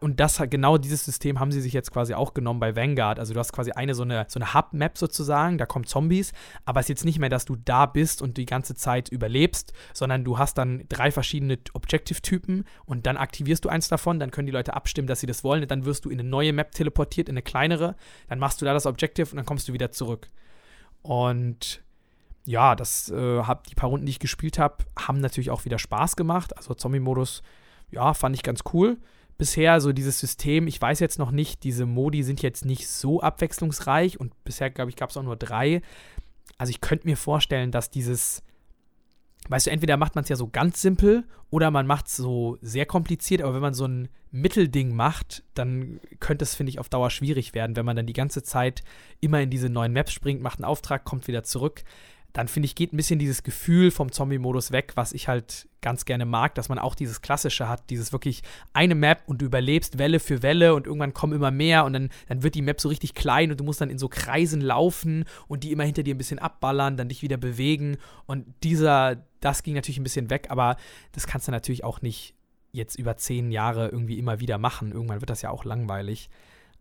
und das genau dieses System haben sie sich jetzt quasi auch genommen bei Vanguard. Also du hast quasi eine so eine, so eine Hub-Map sozusagen, da kommen Zombies, aber es ist jetzt nicht mehr, dass du da bist und die ganze Zeit überlebst, sondern du hast dann drei verschiedene Objective-Typen und dann aktivierst du eins davon, dann können die Leute abstimmen, dass sie das wollen, und dann wirst du in eine neue Map teleportiert, in eine kleinere, dann machst du da das Objective und dann kommst du wieder zurück. Und ja, das äh, hab, die paar Runden, die ich gespielt habe, haben natürlich auch wieder Spaß gemacht. Also Zombie-Modus, ja, fand ich ganz cool. Bisher so dieses System, ich weiß jetzt noch nicht, diese Modi sind jetzt nicht so abwechslungsreich und bisher, glaube ich, gab es auch nur drei. Also ich könnte mir vorstellen, dass dieses, weißt du, entweder macht man es ja so ganz simpel oder man macht es so sehr kompliziert, aber wenn man so ein Mittelding macht, dann könnte es, finde ich, auf Dauer schwierig werden, wenn man dann die ganze Zeit immer in diese neuen Maps springt, macht einen Auftrag, kommt wieder zurück. Dann finde ich, geht ein bisschen dieses Gefühl vom Zombie-Modus weg, was ich halt ganz gerne mag, dass man auch dieses Klassische hat, dieses wirklich eine Map und du überlebst Welle für Welle und irgendwann kommen immer mehr und dann, dann wird die Map so richtig klein und du musst dann in so Kreisen laufen und die immer hinter dir ein bisschen abballern, dann dich wieder bewegen und dieser, das ging natürlich ein bisschen weg, aber das kannst du natürlich auch nicht jetzt über zehn Jahre irgendwie immer wieder machen. Irgendwann wird das ja auch langweilig.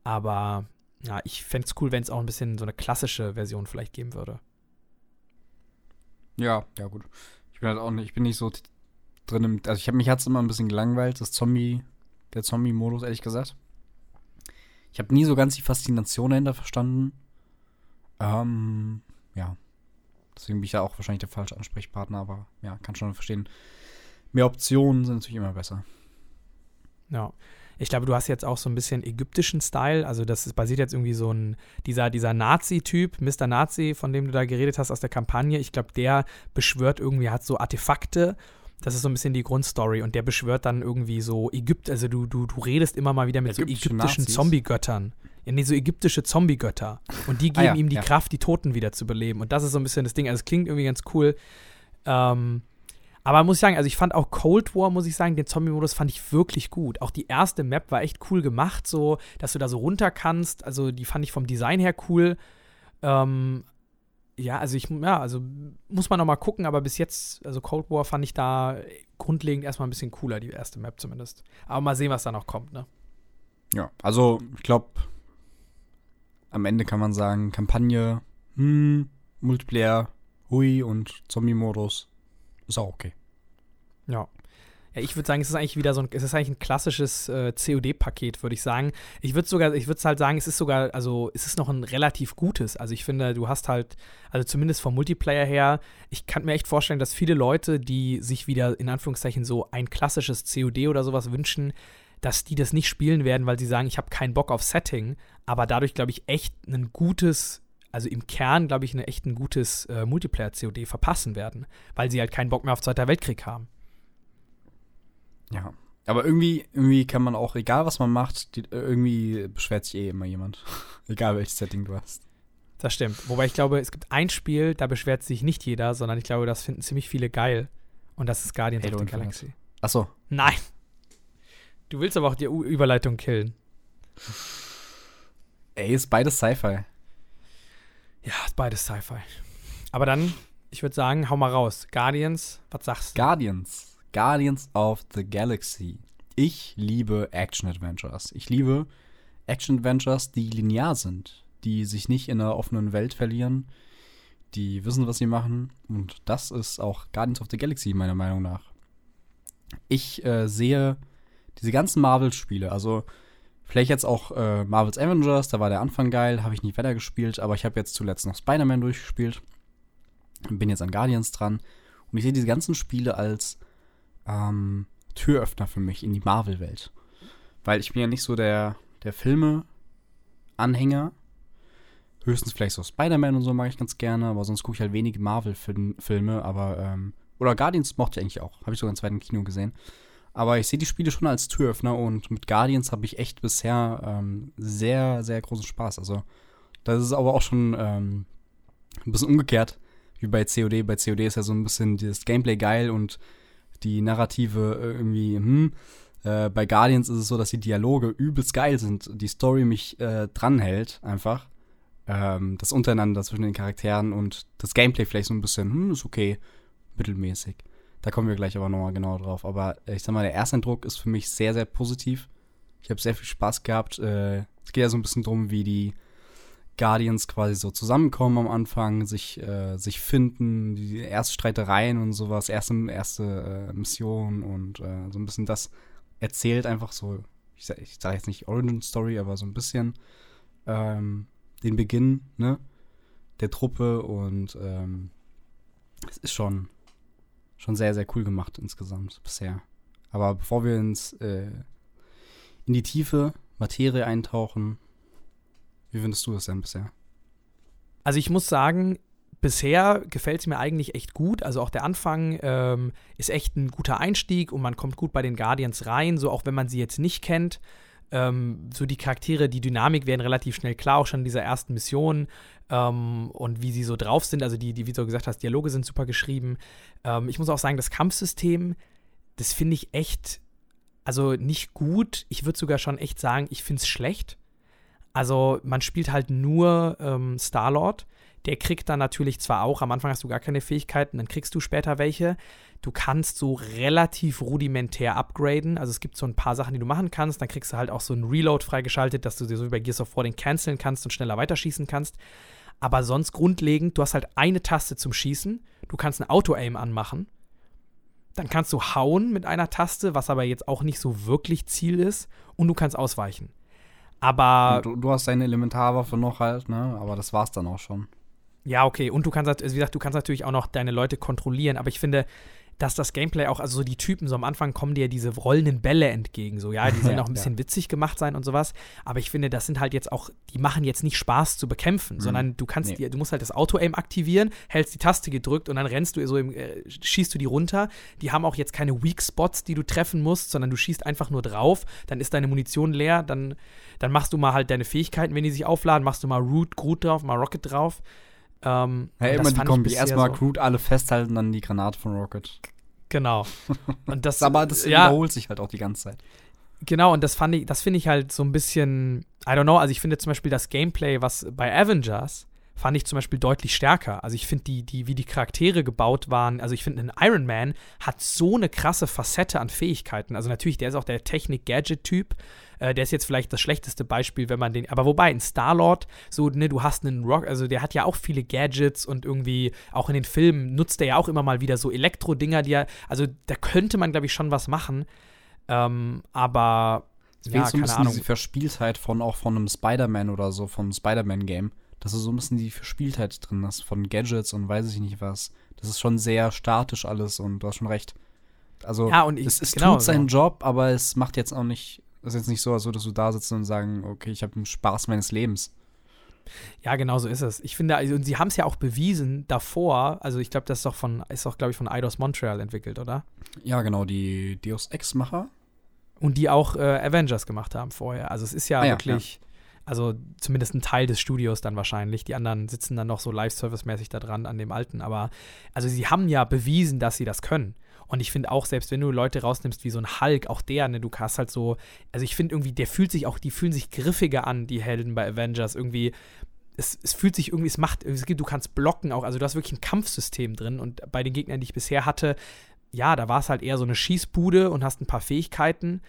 Aber ja, ich fände es cool, wenn es auch ein bisschen so eine klassische Version vielleicht geben würde. Ja, ja gut. Ich bin halt auch nicht, ich bin nicht so drin im, also ich habe mich hat's immer ein bisschen gelangweilt, das Zombie, der Zombie-Modus, ehrlich gesagt. Ich habe nie so ganz die Faszination dahinter verstanden. Ähm, ja. Deswegen bin ich da auch wahrscheinlich der falsche Ansprechpartner, aber ja, kann schon verstehen. Mehr Optionen sind natürlich immer besser. Ja. Ich glaube, du hast jetzt auch so ein bisschen ägyptischen Style. Also, das basiert jetzt irgendwie so ein, dieser, dieser Nazi-Typ, Mr. Nazi, von dem du da geredet hast aus der Kampagne. Ich glaube, der beschwört irgendwie, hat so Artefakte. Das ist so ein bisschen die Grundstory. Und der beschwört dann irgendwie so Ägypt, also du, du, du redest immer mal wieder mit Ägyptische so ägyptischen? Zombie-Göttern. Ja, nee, so ägyptische Zombie-Götter. Und die Ah geben ja, ihm die ja. Kraft, die Toten wieder zu beleben. Und das ist so ein bisschen das Ding. Also, es klingt irgendwie ganz cool. Ähm, aber muss ich sagen, also ich fand auch Cold War, muss ich sagen, den Zombie-Modus fand ich wirklich gut. Auch die erste Map war echt cool gemacht, so, dass du da so runter kannst. Also die fand ich vom Design her cool. Ähm, ja, also ich, ja, also muss man noch mal gucken, aber bis jetzt, also Cold War fand ich da grundlegend erstmal ein bisschen cooler, die erste Map zumindest. Aber mal sehen, was da noch kommt, ne? Ja, also ich glaube, am Ende kann man sagen, Kampagne, hm, Multiplayer, hui und Zombie-Modus ist auch okay. Ja. Ja, ich würde sagen, es ist eigentlich wieder so ein, es ist eigentlich ein klassisches äh, COD-Paket, würde ich sagen. Ich würde sogar, ich würde halt sagen, es ist sogar, also es ist noch ein relativ gutes. Also ich finde, du hast halt, also zumindest vom Multiplayer her, ich kann mir echt vorstellen, dass viele Leute, die sich wieder in Anführungszeichen so ein klassisches COD oder sowas wünschen, dass die das nicht spielen werden, weil sie sagen, ich habe keinen Bock auf Setting, aber dadurch, glaube ich, echt ein gutes also im Kern, glaube ich, ein echt ein gutes äh, Multiplayer-COD verpassen werden, weil sie halt keinen Bock mehr auf Zweiter Weltkrieg haben. Ja. Aber irgendwie, irgendwie kann man auch, egal was man macht, die, irgendwie beschwert sich eh immer jemand. (laughs) egal welches Setting du hast. Das stimmt. Wobei ich glaube, es gibt ein Spiel, da beschwert sich nicht jeder, sondern ich glaube, das finden ziemlich viele geil. Und das ist Guardians Halo of the. Galaxy. Achso. Nein. Du willst aber auch die U Überleitung killen. Ey, ist beides Sci-Fi. Ja, beides Sci-Fi. Aber dann, ich würde sagen, hau mal raus. Guardians, was sagst du? Guardians. Guardians of the Galaxy. Ich liebe Action-Adventures. Ich liebe Action-Adventures, die linear sind, die sich nicht in einer offenen Welt verlieren, die wissen, was sie machen. Und das ist auch Guardians of the Galaxy, meiner Meinung nach. Ich äh, sehe diese ganzen Marvel-Spiele, also vielleicht jetzt auch äh, Marvel's Avengers, da war der Anfang geil, habe ich nicht weitergespielt, aber ich habe jetzt zuletzt noch Spider-Man durchgespielt. Bin jetzt an Guardians dran. Und ich sehe diese ganzen Spiele als ähm, Türöffner für mich in die Marvel-Welt. Weil ich bin ja nicht so der, der Filme-Anhänger. höchstens vielleicht so Spider-Man und so mag ich ganz gerne, aber sonst gucke ich halt wenige Marvel-Filme, aber, ähm, oder Guardians mochte ich eigentlich auch. Habe ich sogar im zweiten Kino gesehen. Aber ich sehe die Spiele schon als Türöffner und mit Guardians habe ich echt bisher ähm, sehr, sehr großen Spaß. Also, das ist aber auch schon ähm, ein bisschen umgekehrt wie bei COD. Bei COD ist ja so ein bisschen das Gameplay geil und die Narrative irgendwie, hm. Äh, bei Guardians ist es so, dass die Dialoge übelst geil sind, die Story mich äh, dranhält, einfach. Ähm, das Untereinander zwischen den Charakteren und das Gameplay vielleicht so ein bisschen, hm, ist okay, mittelmäßig. Da kommen wir gleich aber nochmal genauer drauf. Aber äh, ich sag mal, der Ersteindruck ist für mich sehr, sehr positiv. Ich habe sehr viel Spaß gehabt. Äh, es geht ja so ein bisschen drum, wie die Guardians quasi so zusammenkommen am Anfang, sich, äh, sich finden, die ersten Streitereien und sowas, erste, erste äh, Mission und äh, so ein bisschen das erzählt einfach so, ich sage sag jetzt nicht Origin Story, aber so ein bisschen ähm, den Beginn, ne, der Truppe und ähm, es ist schon, schon sehr, sehr cool gemacht insgesamt bisher. Aber bevor wir ins, äh, in die tiefe Materie eintauchen, wie findest du das denn bisher? Also ich muss sagen, bisher gefällt es mir eigentlich echt gut. Also auch der Anfang ähm, ist echt ein guter Einstieg und man kommt gut bei den Guardians rein, so auch wenn man sie jetzt nicht kennt. Ähm, so die Charaktere, die Dynamik werden relativ schnell klar, auch schon in dieser ersten Mission ähm, und wie sie so drauf sind. Also die, die, wie du gesagt hast, Dialoge sind super geschrieben. Ähm, ich muss auch sagen, das Kampfsystem, das finde ich echt, also nicht gut. Ich würde sogar schon echt sagen, ich finde es schlecht. Also man spielt halt nur ähm, Star-Lord. Der kriegt dann natürlich zwar auch, am Anfang hast du gar keine Fähigkeiten, dann kriegst du später welche. Du kannst so relativ rudimentär upgraden. Also es gibt so ein paar Sachen, die du machen kannst. Dann kriegst du halt auch so ein Reload freigeschaltet, dass du dir so wie bei Gears of War den canceln kannst und schneller weiterschießen kannst. Aber sonst grundlegend, du hast halt eine Taste zum Schießen. Du kannst ein Auto-Aim anmachen. Dann kannst du hauen mit einer Taste, was aber jetzt auch nicht so wirklich Ziel ist. Und du kannst ausweichen. Aber. Du, du, hast deine Elementarwaffe noch halt, ne? Aber das war's dann auch schon. Ja, okay. Und du kannst, also wie gesagt, du kannst natürlich auch noch deine Leute kontrollieren. Aber ich finde, dass das Gameplay auch, also so die Typen, so am Anfang kommen dir diese rollenden Bälle entgegen, so, ja, die (laughs) sollen ja, auch ein bisschen ja. witzig gemacht sein und sowas, aber ich finde, das sind halt jetzt auch, die machen jetzt nicht Spaß zu bekämpfen, mhm. sondern du kannst nee. dir, du musst halt das Auto-Aim aktivieren, hältst die Taste gedrückt und dann rennst du so, im, äh, schießt du die runter. Die haben auch jetzt keine Weak Spots, die du treffen musst, sondern du schießt einfach nur drauf, dann ist deine Munition leer, dann, dann machst du mal halt deine Fähigkeiten, wenn die sich aufladen, machst du mal Root, Groot drauf, mal Rocket drauf. Ähm, ja, immer die Kombi. Erstmal so. Groot alle festhalten, dann die Granate von Rocket. Genau. (laughs) Und das, Aber das ja, wiederholt sich halt auch die ganze Zeit. Genau, und das fand ich, das finde ich halt so ein bisschen, I don't know, also ich finde zum Beispiel das Gameplay, was bei Avengers, fand ich zum Beispiel deutlich stärker. Also ich finde, die, die, wie die Charaktere gebaut waren, also ich finde, ein Iron Man hat so eine krasse Facette an Fähigkeiten. Also natürlich, der ist auch der Technik-Gadget-Typ. Äh, der ist jetzt vielleicht das schlechteste Beispiel, wenn man den. Aber wobei, ein Star-Lord, so, ne, du hast einen Rock, also der hat ja auch viele Gadgets und irgendwie auch in den Filmen nutzt er ja auch immer mal wieder so Elektro-Dinger, die er. Also da könnte man, glaube ich, schon was machen. Ähm, aber. Es ja, so ein bisschen Ahnung. diese Verspieltheit von auch von einem Spider-Man oder so, vom Spider-Man-Game. Dass du so ein bisschen die Verspieltheit drin hast von Gadgets und weiß ich nicht was. Das ist schon sehr statisch alles und du hast schon recht. Also, ja, und ich, es, es genau tut seinen so. Job, aber es macht jetzt auch nicht das ist jetzt nicht so, als würdest du da sitzen und sagen, okay, ich habe den Spaß meines Lebens. Ja, genau so ist es. Ich finde, also, und sie haben es ja auch bewiesen davor, also ich glaube, das ist doch von, ist doch, glaube ich, von Eidos Montreal entwickelt, oder? Ja, genau, die Deus Ex-Macher. Und die auch äh, Avengers gemacht haben vorher. Also es ist ja ah, wirklich, ja, also zumindest ein Teil des Studios dann wahrscheinlich. Die anderen sitzen dann noch so Live-Service-mäßig da dran an dem alten. Aber also sie haben ja bewiesen, dass sie das können. Und ich finde auch, selbst wenn du Leute rausnimmst wie so ein Hulk, auch der, ne, du hast halt so, also ich finde irgendwie, der fühlt sich auch, die fühlen sich griffiger an, die Helden bei Avengers. Irgendwie, es, es fühlt sich irgendwie, es macht, es gibt, du kannst blocken auch, also du hast wirklich ein Kampfsystem drin und bei den Gegnern, die ich bisher hatte, ja, da war es halt eher so eine Schießbude und hast ein paar Fähigkeiten.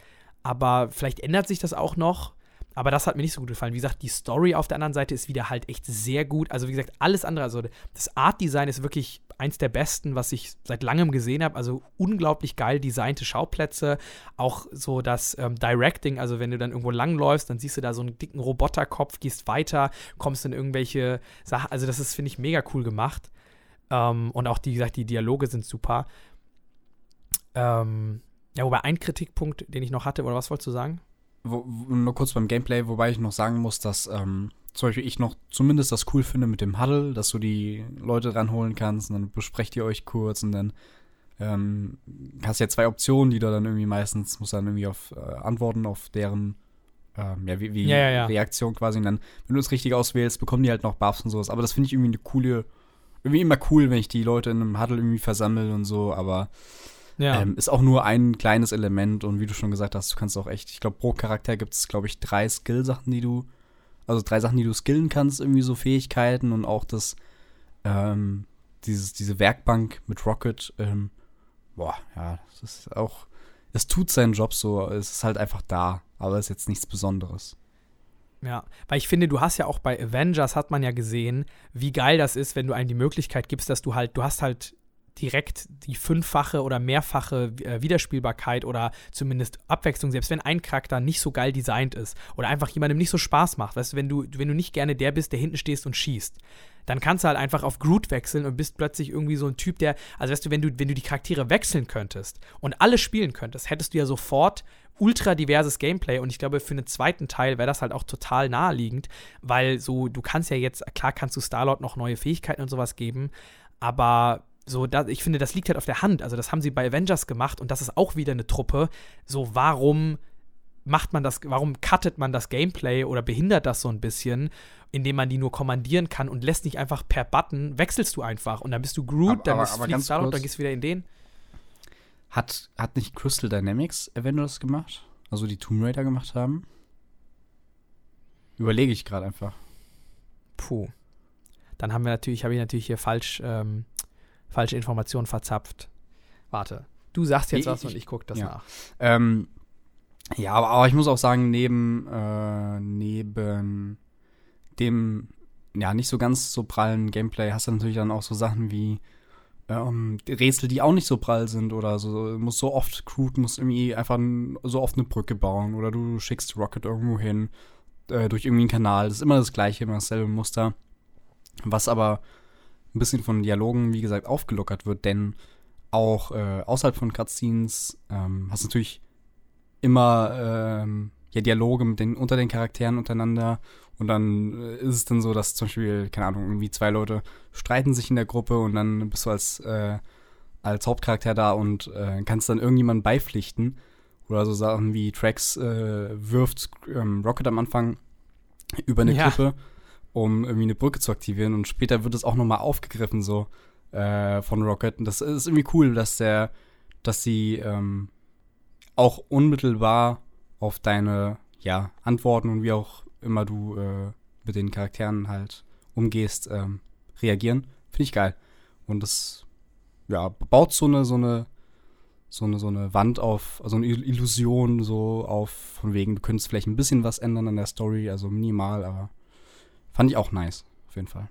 Aber vielleicht ändert sich das auch noch. Aber das hat mir nicht so gut gefallen. Wie gesagt, die Story auf der anderen Seite ist wieder halt echt sehr gut. Also, wie gesagt, alles andere, also das Art-Design ist wirklich eins der besten, was ich seit langem gesehen habe. Also unglaublich geil designte Schauplätze. Auch so das ähm, Directing, also wenn du dann irgendwo langläufst, dann siehst du da so einen dicken Roboterkopf, gehst weiter, kommst in irgendwelche Sachen. Also, das ist, finde ich, mega cool gemacht. Ähm, und auch, die, wie gesagt, die Dialoge sind super. Ähm, ja, wobei ein Kritikpunkt, den ich noch hatte, oder was wolltest du sagen? Wo, nur kurz beim Gameplay, wobei ich noch sagen muss, dass ähm, zum Beispiel ich noch zumindest das cool finde mit dem Huddle, dass du die Leute ranholen kannst und dann besprecht ihr euch kurz und dann ähm, hast ja zwei Optionen, die du dann irgendwie meistens musst dann irgendwie auf äh, antworten auf deren ähm, ja, wie, wie Ja, ja, ja. Reaktion quasi. Und dann, wenn du es richtig auswählst, bekommen die halt noch Buffs und sowas. Aber das finde ich irgendwie eine coole, irgendwie immer cool, wenn ich die Leute in einem Huddle irgendwie versammle und so, aber Ja. ähm, ist auch nur ein kleines Element und wie du schon gesagt hast, du kannst auch echt, ich glaube, pro Charakter gibt es, glaube ich, drei Skill-Sachen, die du, also drei Sachen, die du skillen kannst, irgendwie so Fähigkeiten und auch das, ähm, dieses, diese Werkbank mit Rocket, ähm, boah, ja, das ist auch, es tut seinen Job so, es ist halt einfach da, aber es ist jetzt nichts Besonderes. Ja, weil ich finde, du hast ja auch bei Avengers hat man ja gesehen, wie geil das ist, wenn du einem die Möglichkeit gibst, dass du halt, du hast halt direkt die fünffache oder mehrfache äh, Wiederspielbarkeit oder zumindest Abwechslung, selbst wenn ein Charakter nicht so geil designt ist oder einfach jemandem nicht so Spaß macht, weißt du, wenn du, wenn du nicht gerne der bist, der hinten stehst und schießt, dann kannst du halt einfach auf Groot wechseln und bist plötzlich irgendwie so ein Typ, der, also weißt du, wenn du, wenn du die Charaktere wechseln könntest und alle spielen könntest, hättest du ja sofort ultra diverses Gameplay und ich glaube, für einen zweiten Teil wäre das halt auch total naheliegend, weil so, du kannst ja jetzt, klar kannst du Starlord noch neue Fähigkeiten und sowas geben, aber so, da, ich finde, das liegt halt auf der Hand. Also, das haben sie bei Avengers gemacht und das ist auch wieder eine Truppe. So, warum macht man das, warum cuttet man das Gameplay oder behindert das so ein bisschen, indem man die nur kommandieren kann und lässt nicht einfach per Button, wechselst du einfach und dann bist du Groot, Aber- dann aber- bist aber du ganz Starlord, kurz. dann gehst du wieder in den. Hat, hat nicht Crystal Dynamics Avengers gemacht? Also die Tomb Raider gemacht haben? Überlege ich gerade einfach. Puh. Dann haben wir natürlich, habe ich natürlich hier falsch, ähm, falsche Informationen verzapft. Warte. Du sagst jetzt Ich- was und ich gucke das ja. nach. Ähm, ja, aber, aber ich muss auch sagen, neben, äh, neben dem, ja, nicht so ganz so prallen Gameplay hast du natürlich dann auch so Sachen wie ähm, Rätsel, die auch nicht so prall sind oder so. Du musst so oft, Groot muss irgendwie einfach so oft eine Brücke bauen oder du schickst Rocket irgendwo hin äh, durch irgendwie einen Kanal. Das ist immer das gleiche, immer dasselbe Muster. Was aber ein bisschen von Dialogen, wie gesagt, aufgelockert wird, denn auch äh, außerhalb von Cutscenes ähm, hast du natürlich immer ähm, ja, Dialoge mit den, unter den Charakteren untereinander und dann äh, ist es dann so, dass zum Beispiel, keine Ahnung, irgendwie zwei Leute streiten sich in der Gruppe und dann bist du als, äh, als Hauptcharakter da und äh, kannst dann irgendjemandem beipflichten oder so Sachen wie Trax äh, wirft ähm, Rocket am Anfang über eine Ja. Klippe, um irgendwie eine Brücke zu aktivieren und später wird es auch nochmal aufgegriffen so äh, von Rocket und das ist irgendwie cool, dass der, dass sie ähm, auch unmittelbar auf deine ja, Antworten und wie auch immer du äh, mit den Charakteren halt umgehst, ähm, reagieren. Finde ich geil. Und das ja, baut so eine, so eine, so eine, so eine Wand auf, also eine Il- Illusion so auf, von wegen, du könntest vielleicht ein bisschen was ändern an der Story, also minimal, aber fand ich auch nice, auf jeden Fall.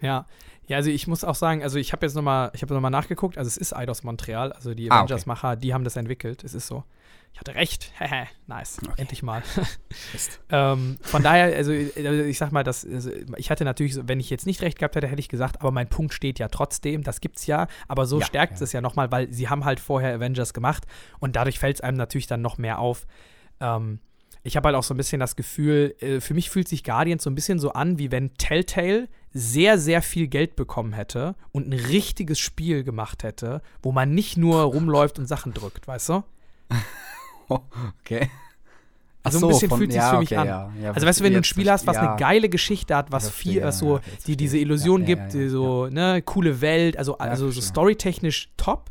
Ja, ja, also ich muss auch sagen, also ich habe jetzt nochmal, ich habe noch mal nachgeguckt, also es ist Eidos Montreal, also die Ah, okay. Avengers-Macher, die haben das entwickelt, es ist so. Ich hatte recht, (laughs) hehe, nice, Okay. endlich mal. (laughs) Ähm, von daher, also also ich sag mal, das, also ich hatte natürlich, wenn ich jetzt nicht recht gehabt hätte, hätte ich gesagt, aber mein Punkt steht ja trotzdem, das gibt's ja, aber so Ja, stärkt ja. es ja nochmal, weil sie haben halt vorher Avengers gemacht und dadurch fällt es einem natürlich dann noch mehr auf. Ähm, ich habe halt auch so ein bisschen das Gefühl, äh, für mich fühlt sich Guardians so ein bisschen so an, wie wenn Telltale sehr, sehr viel Geld bekommen hätte und ein richtiges Spiel gemacht hätte, wo man nicht nur rumläuft und Sachen drückt, weißt du? (laughs) Okay. Also ein bisschen fühlt sich's für mich an. Ja, ja, Also weißt du, wenn du ein Spiel hast, was eine geile Geschichte hat, was verstehe, viel, was so, ja, die diese. Illusion Ja, ja, gibt, ja, so, ne, coole Welt, also, also so storytechnisch top.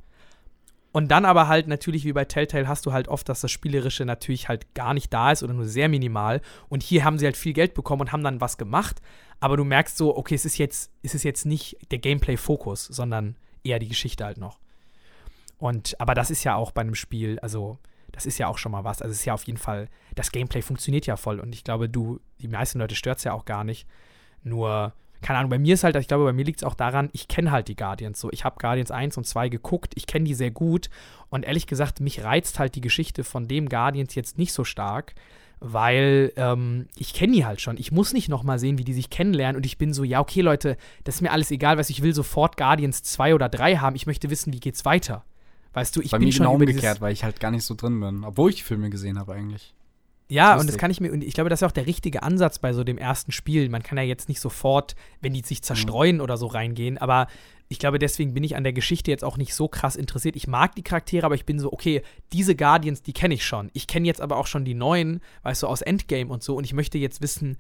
Und dann aber halt natürlich, wie bei Telltale, hast du halt oft, dass das Spielerische natürlich halt gar nicht da ist oder nur sehr minimal. Und hier haben sie halt viel Geld bekommen und haben dann was gemacht. Aber du merkst so, okay, es ist jetzt, es ist jetzt nicht der Gameplay-Fokus, sondern eher die Geschichte halt noch. Und, aber das ist ja auch bei einem Spiel, also das ist ja auch schon mal was. Also es ist ja auf jeden Fall, das Gameplay funktioniert ja voll und ich glaube, du, die meisten Leute stört es ja auch gar nicht. Nur, keine Ahnung, bei mir ist halt, ich glaube, bei mir liegt es auch daran, ich kenne halt die Guardians so. Ich habe Guardians 1 und 2 geguckt, ich kenne die sehr gut und ehrlich gesagt, mich reizt halt die Geschichte von dem Guardians jetzt nicht so stark, weil ähm, ich kenne die halt schon. Ich muss nicht nochmal sehen, wie die sich kennenlernen und ich bin so, ja, okay, Leute, das ist mir alles egal, was ich will sofort Guardians 2 oder 3 haben. Ich möchte wissen, wie geht's weiter. Weißt du, ich Bei bin mir schon genau umgekehrt, weil ich halt gar nicht so drin bin, obwohl ich die Filme gesehen habe eigentlich. Ja, Lustig. und das kann ich mir, und ich glaube, das ist auch der richtige Ansatz bei so dem ersten Spiel. Man kann ja jetzt nicht sofort, wenn die sich zerstreuen oder so reingehen, aber ich glaube, deswegen bin ich an der Geschichte jetzt auch nicht so krass interessiert. Ich mag die Charaktere, aber ich bin so, okay, diese Guardians, die kenne ich schon. Ich kenne jetzt aber auch schon die neuen, weißt du, aus Endgame und so, und ich möchte jetzt wissen,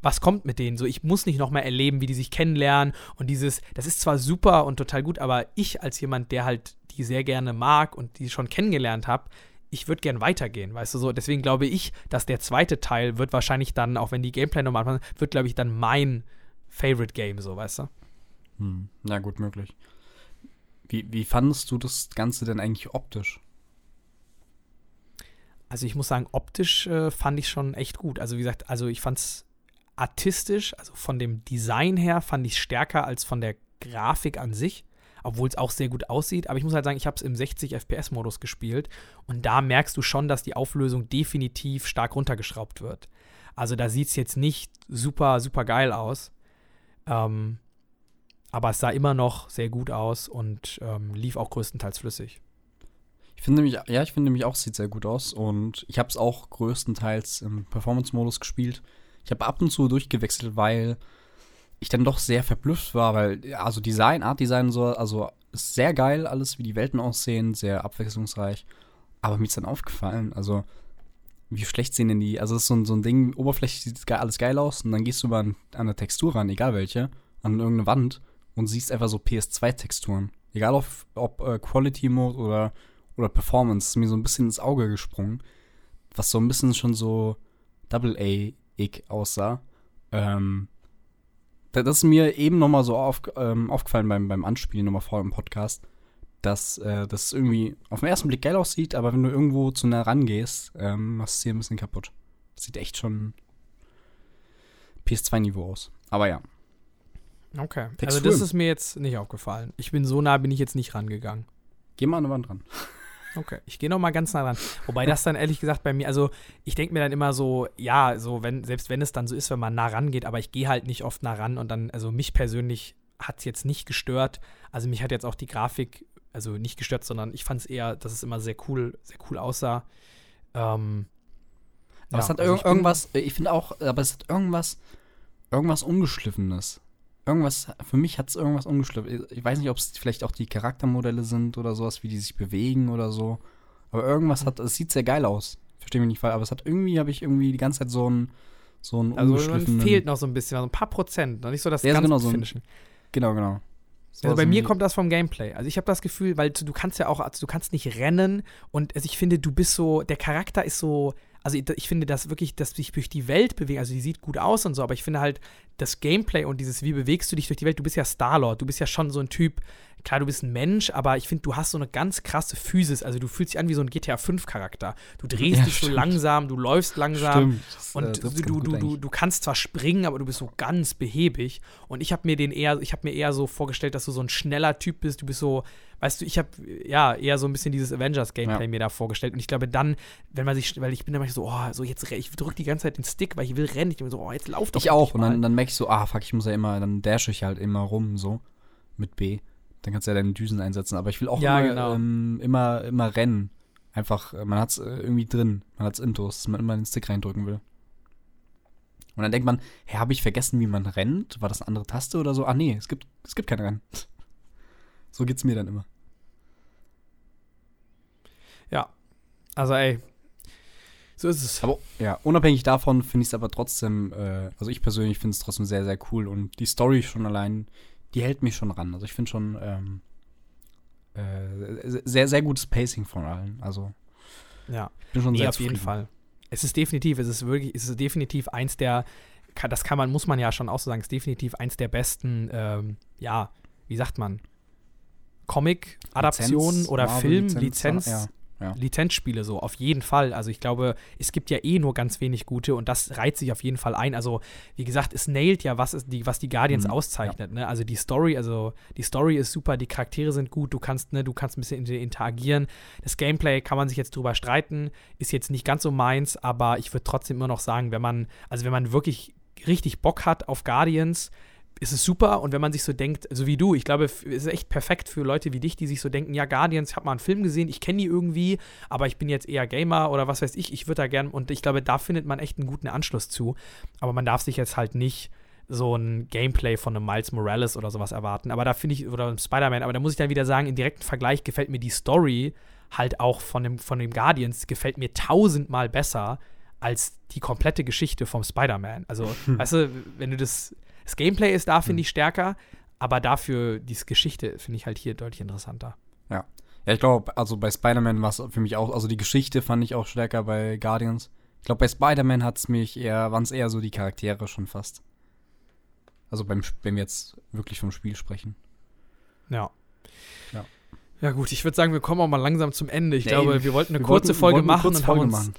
was kommt mit denen? So, ich muss nicht noch mal erleben, wie die sich kennenlernen und dieses, das ist zwar super und total gut, aber ich als jemand, der halt die sehr gerne mag und die schon kennengelernt habe, ich würde gern weitergehen, weißt du so. Deswegen glaube ich, dass der zweite Teil wird wahrscheinlich dann, auch wenn die Gameplay nochmal anfangen, wird, glaube ich, dann mein Favorite Game, so, weißt du? Hm. Ja, gut möglich. Wie, wie fandest du das Ganze denn eigentlich optisch? Also ich muss sagen, optisch äh, fand ich schon echt gut. Also wie gesagt, also ich fand es artistisch, also von dem Design her fand ich es stärker als von der Grafik an sich, obwohl es auch sehr gut aussieht. Aber ich muss halt sagen, ich habe es im 60 FPS-Modus gespielt und da merkst du schon, dass die Auflösung definitiv stark runtergeschraubt wird. Also da sieht es jetzt nicht super, super geil aus. Ähm, aber es sah immer noch sehr gut aus und ähm, lief auch größtenteils flüssig. Ich finde nämlich, ja, ich finde nämlich auch, es sieht sehr gut aus und ich habe es auch größtenteils im Performance-Modus gespielt. Ich habe ab und zu durchgewechselt, weil ich dann doch sehr verblüfft war, weil, also Design, Art Design so, also ist sehr geil alles, wie die Welten aussehen, sehr abwechslungsreich. Aber mir ist dann aufgefallen, also wie schlecht sehen denn die, also es ist so ein, so ein Ding, oberflächlich sieht alles geil aus und dann gehst du mal an, an eine Textur ran, egal welche, an irgendeine Wand und siehst einfach so PS2-Texturen. Egal ob, ob äh, Quality Mode oder, oder Performance, ist mir so ein bisschen ins Auge gesprungen, was so ein bisschen schon so Double-A-ig aussah. Ähm, das ist mir eben nochmal so auf, ähm, aufgefallen beim, beim Anspielen nochmal vor im Podcast, dass äh, das irgendwie auf den ersten Blick geil aussieht, aber wenn du irgendwo zu nah rangehst, ähm, machst du es hier ein bisschen kaputt. Das sieht echt schon PS2-Niveau aus. Aber ja. Okay. Also Texturen. das ist mir jetzt nicht aufgefallen. Ich bin so nah, bin ich jetzt nicht rangegangen. Geh mal an die Wand ran. Okay, ich gehe noch mal ganz nah ran. Wobei das dann ehrlich gesagt bei mir, also ich denke mir dann immer so, ja, so wenn selbst wenn es dann so ist, wenn man nah rangeht, aber ich gehe halt nicht oft nah ran und dann, also mich persönlich hat es jetzt nicht gestört. Also mich hat jetzt auch die Grafik, also nicht gestört, sondern ich fand es eher, dass es immer sehr cool, sehr cool aussah. Ähm, Aber ja, es hat also bin- irgendwas, äh, ich finde auch, aber es hat irgendwas, irgendwas Ungeschliffenes. Irgendwas, für mich hat es irgendwas ungeschliffen. Ich weiß nicht, ob es vielleicht auch die Charaktermodelle sind oder sowas, wie die sich bewegen oder so. Aber irgendwas hat, es sieht sehr geil aus. Verstehe mich nicht falsch, aber es hat irgendwie, habe ich irgendwie die ganze Zeit so einen, so einen Also fehlt noch so ein bisschen, also ein paar Prozent, noch nicht so das Ja, ist ganz genau so ein-. Genau, genau. Also bei mir kommt das vom Gameplay. Also ich habe das Gefühl, weil du, du kannst ja auch, also du kannst nicht rennen und also ich finde, du bist so, der Charakter ist so, also ich, ich finde das wirklich, dass dich durch die Welt bewegen, also die sieht gut aus und so, aber ich finde halt das Gameplay und dieses, wie bewegst du dich durch die Welt, du bist ja Star-Lord, du bist ja schon so ein Typ, klar, du bist ein Mensch, aber ich finde, du hast so eine ganz krasse Physis, also du fühlst dich an wie so ein GTA 5 Charakter. Du drehst Ja, dich so stimmt. langsam, du läufst langsam. Stimmt. Das, äh, Und das du, du, du, du, kannst zwar springen, aber du bist so ganz behäbig. Und ich habe mir den eher, ich habe mir eher so vorgestellt, dass du so ein schneller Typ bist. Du bist so, weißt du, ich habe ja eher so ein bisschen dieses Avengers-Gameplay Ja. mir da vorgestellt. Und ich glaube dann, wenn man sich, weil ich bin dann manchmal so, oh, so jetzt, ich drücke die ganze Zeit den Stick, weil ich will rennen. Ich bin so, oh, jetzt lauf doch Ich auch. Und dann, dann merke ich so, ah, fuck, ich muss ja immer, dann dash ich halt immer rum, so. Mit B. Dann kannst du ja deine Düsen einsetzen. Aber ich will auch Ja, immer, genau. ähm, immer, immer rennen. Einfach, äh, man hat es irgendwie drin. Man hat es intus, dass man immer den Stick reindrücken will. Und dann denkt man, hä, habe ich vergessen, wie man rennt? War das eine andere Taste oder so? Ah, nee, es gibt, es gibt kein Rennen. (laughs) So geht's mir dann immer. ja. Also, ey. So ist es. Aber ja, unabhängig davon finde ich es aber trotzdem, äh, also ich persönlich finde es trotzdem sehr, sehr cool und die Story schon allein, die hält mich schon ran. Also ich finde schon ähm, äh, sehr, sehr gutes Pacing von allen. Also Ja. ich bin schon Nee, sehr auf jeden zufrieden. Fall. Es ist definitiv, es ist wirklich, es ist definitiv eins der, das kann man, muss man ja schon auch so sagen, es ist definitiv eins der besten, ähm, ja, wie sagt man, Comic-Adaptionen oder Marvel, Film, Lizenz, Lizenz, ja, ja. Lizenzspiele so, auf jeden Fall. Also ich glaube, es gibt ja eh nur ganz wenig gute und das reiht sich auf jeden Fall ein. Also, wie gesagt, es nailt ja, was, ist die, was die Guardians Mhm, auszeichnet. Ne? Also die Story, also die Story ist super, die Charaktere sind gut, du kannst, ne, du kannst ein bisschen inter- interagieren. Das Gameplay kann man sich jetzt drüber streiten, ist jetzt nicht ganz so meins, aber ich würde trotzdem immer noch sagen, wenn man, also wenn man wirklich richtig Bock hat auf Guardians, ist es super und wenn man sich so denkt, so wie du, ich glaube, es ist echt perfekt für Leute wie dich, die sich so denken, ja, Guardians, ich habe mal einen Film gesehen, ich kenne die irgendwie, aber ich bin jetzt eher Gamer oder was weiß ich, ich würde da gern und ich glaube, da findet man echt einen guten Anschluss zu, aber man darf sich jetzt halt nicht so ein Gameplay von einem Miles Morales oder sowas erwarten, aber da finde ich, oder einem Spider-Man, aber da muss ich dann wieder sagen, im direkten Vergleich gefällt mir die Story halt auch von dem, von dem Guardians, gefällt mir tausendmal besser als die komplette Geschichte vom Spider-Man. Also, hm. (laughs) weißt du, wenn du das das Gameplay ist da, finde hm. ich, stärker, aber dafür die Geschichte finde ich halt hier deutlich interessanter. Ja. Ja, ich glaube, also bei Spider-Man war es für mich auch, also die Geschichte fand ich auch stärker bei Guardians. Ich glaube, bei Spider-Man hat es mich eher, waren es eher so die Charaktere schon fast. Also beim, wenn wir jetzt wirklich vom Spiel sprechen. Ja. Ja. Ja, gut, ich würde sagen, wir kommen auch mal langsam zum Ende. Ich nee, glaube, wir wollten eine wir kurze wollten, Folge machen und haben uns, machen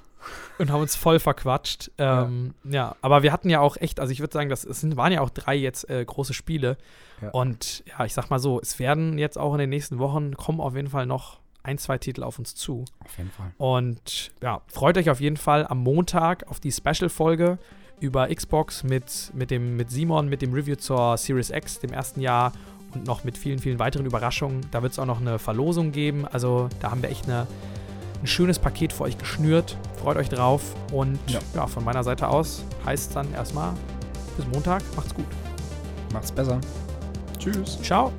und haben uns voll verquatscht. Ähm, ja. ja. aber wir hatten ja auch echt, also ich würde sagen, das es sind, waren ja auch drei jetzt äh, große Spiele. Ja. Und ja, ich sag mal so, es werden jetzt auch in den nächsten Wochen kommen auf jeden Fall noch ein, zwei Titel auf uns zu. Auf jeden Fall. Und ja, freut euch auf jeden Fall am Montag auf die Special-Folge über Xbox mit, mit, dem, mit Simon, mit dem Review zur Series X, dem ersten Jahr und noch mit vielen, vielen weiteren Überraschungen. Da wird es auch noch eine Verlosung geben. Also da haben wir echt eine ein schönes Paket für euch geschnürt. Freut euch drauf. Und ja, ja von meiner Seite aus heißt es dann erstmal bis Montag. Macht's gut. Macht's besser. Tschüss. Ciao.